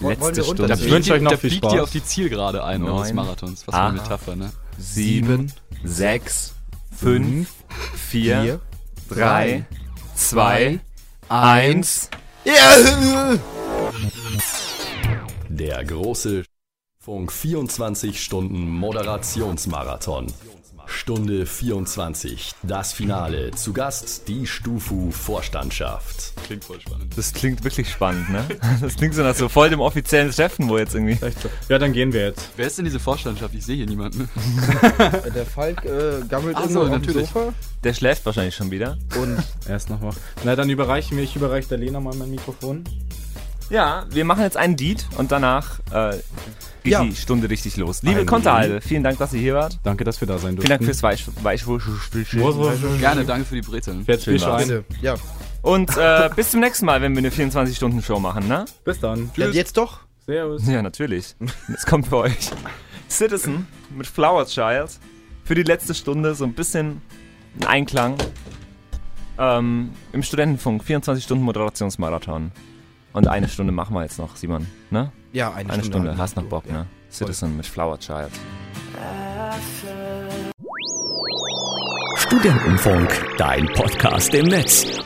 Wollen wir letzte runter- Stunde. Ich wünsche euch noch da viel fliegt Spaß. ihr auf die Zielgerade ein eures Neun, Marathons. Was für eine acht, Metapher, ne? Sieben, sechs, fünf, vier, Vier, drei, zwei, eins. Ja. Der große Funk 24 Stunden Moderationsmarathon. Stunde 24. Das Finale. Zu Gast die Stufu Vorstandschaft. Klingt voll spannend. Das klingt wirklich spannend, ne? [LAUGHS] Das klingt so nach so voll dem offiziellen Treffen, wo jetzt irgendwie. Ja, dann gehen wir jetzt. Wer ist denn diese Vorstandschaft? Ich sehe hier niemanden. [LAUGHS] Der Falk äh, gammelt Ach so, auf dem natürlich. Sofa. Der schläft wahrscheinlich schon wieder. Und [LAUGHS] Er ist noch wach. Na, dann überreichen wir, ich überreiche der Lena mal mein Mikrofon. Ja, wir machen jetzt einen Deed und danach äh, geht Ja. die Stunde richtig los. Liebe Ein Konterhalbe, vielen Dank, dass ihr hier wart. Danke, dass wir da sein durften. Vielen Dank fürs Weich Weichwurst. Gerne, danke für die Brezeln. Jetzt Schön. Ja. Und äh, [LAUGHS] bis zum nächsten Mal, wenn wir eine 24-Stunden-Show machen, ne? Bis dann. ja. Jetzt doch. Servus. Ja, natürlich. Es kommt für euch Citizen mit Flower Child für die letzte Stunde so ein bisschen ein Einklang ähm, im Studentenfunk 24 Stunden Moderationsmarathon und eine Stunde machen wir jetzt noch Simon ne? Ja, eine, eine Stunde, wir. Hast noch Bock ja. ne Citizen mit Flower Child. Studentenfunk, dein Podcast im Netz.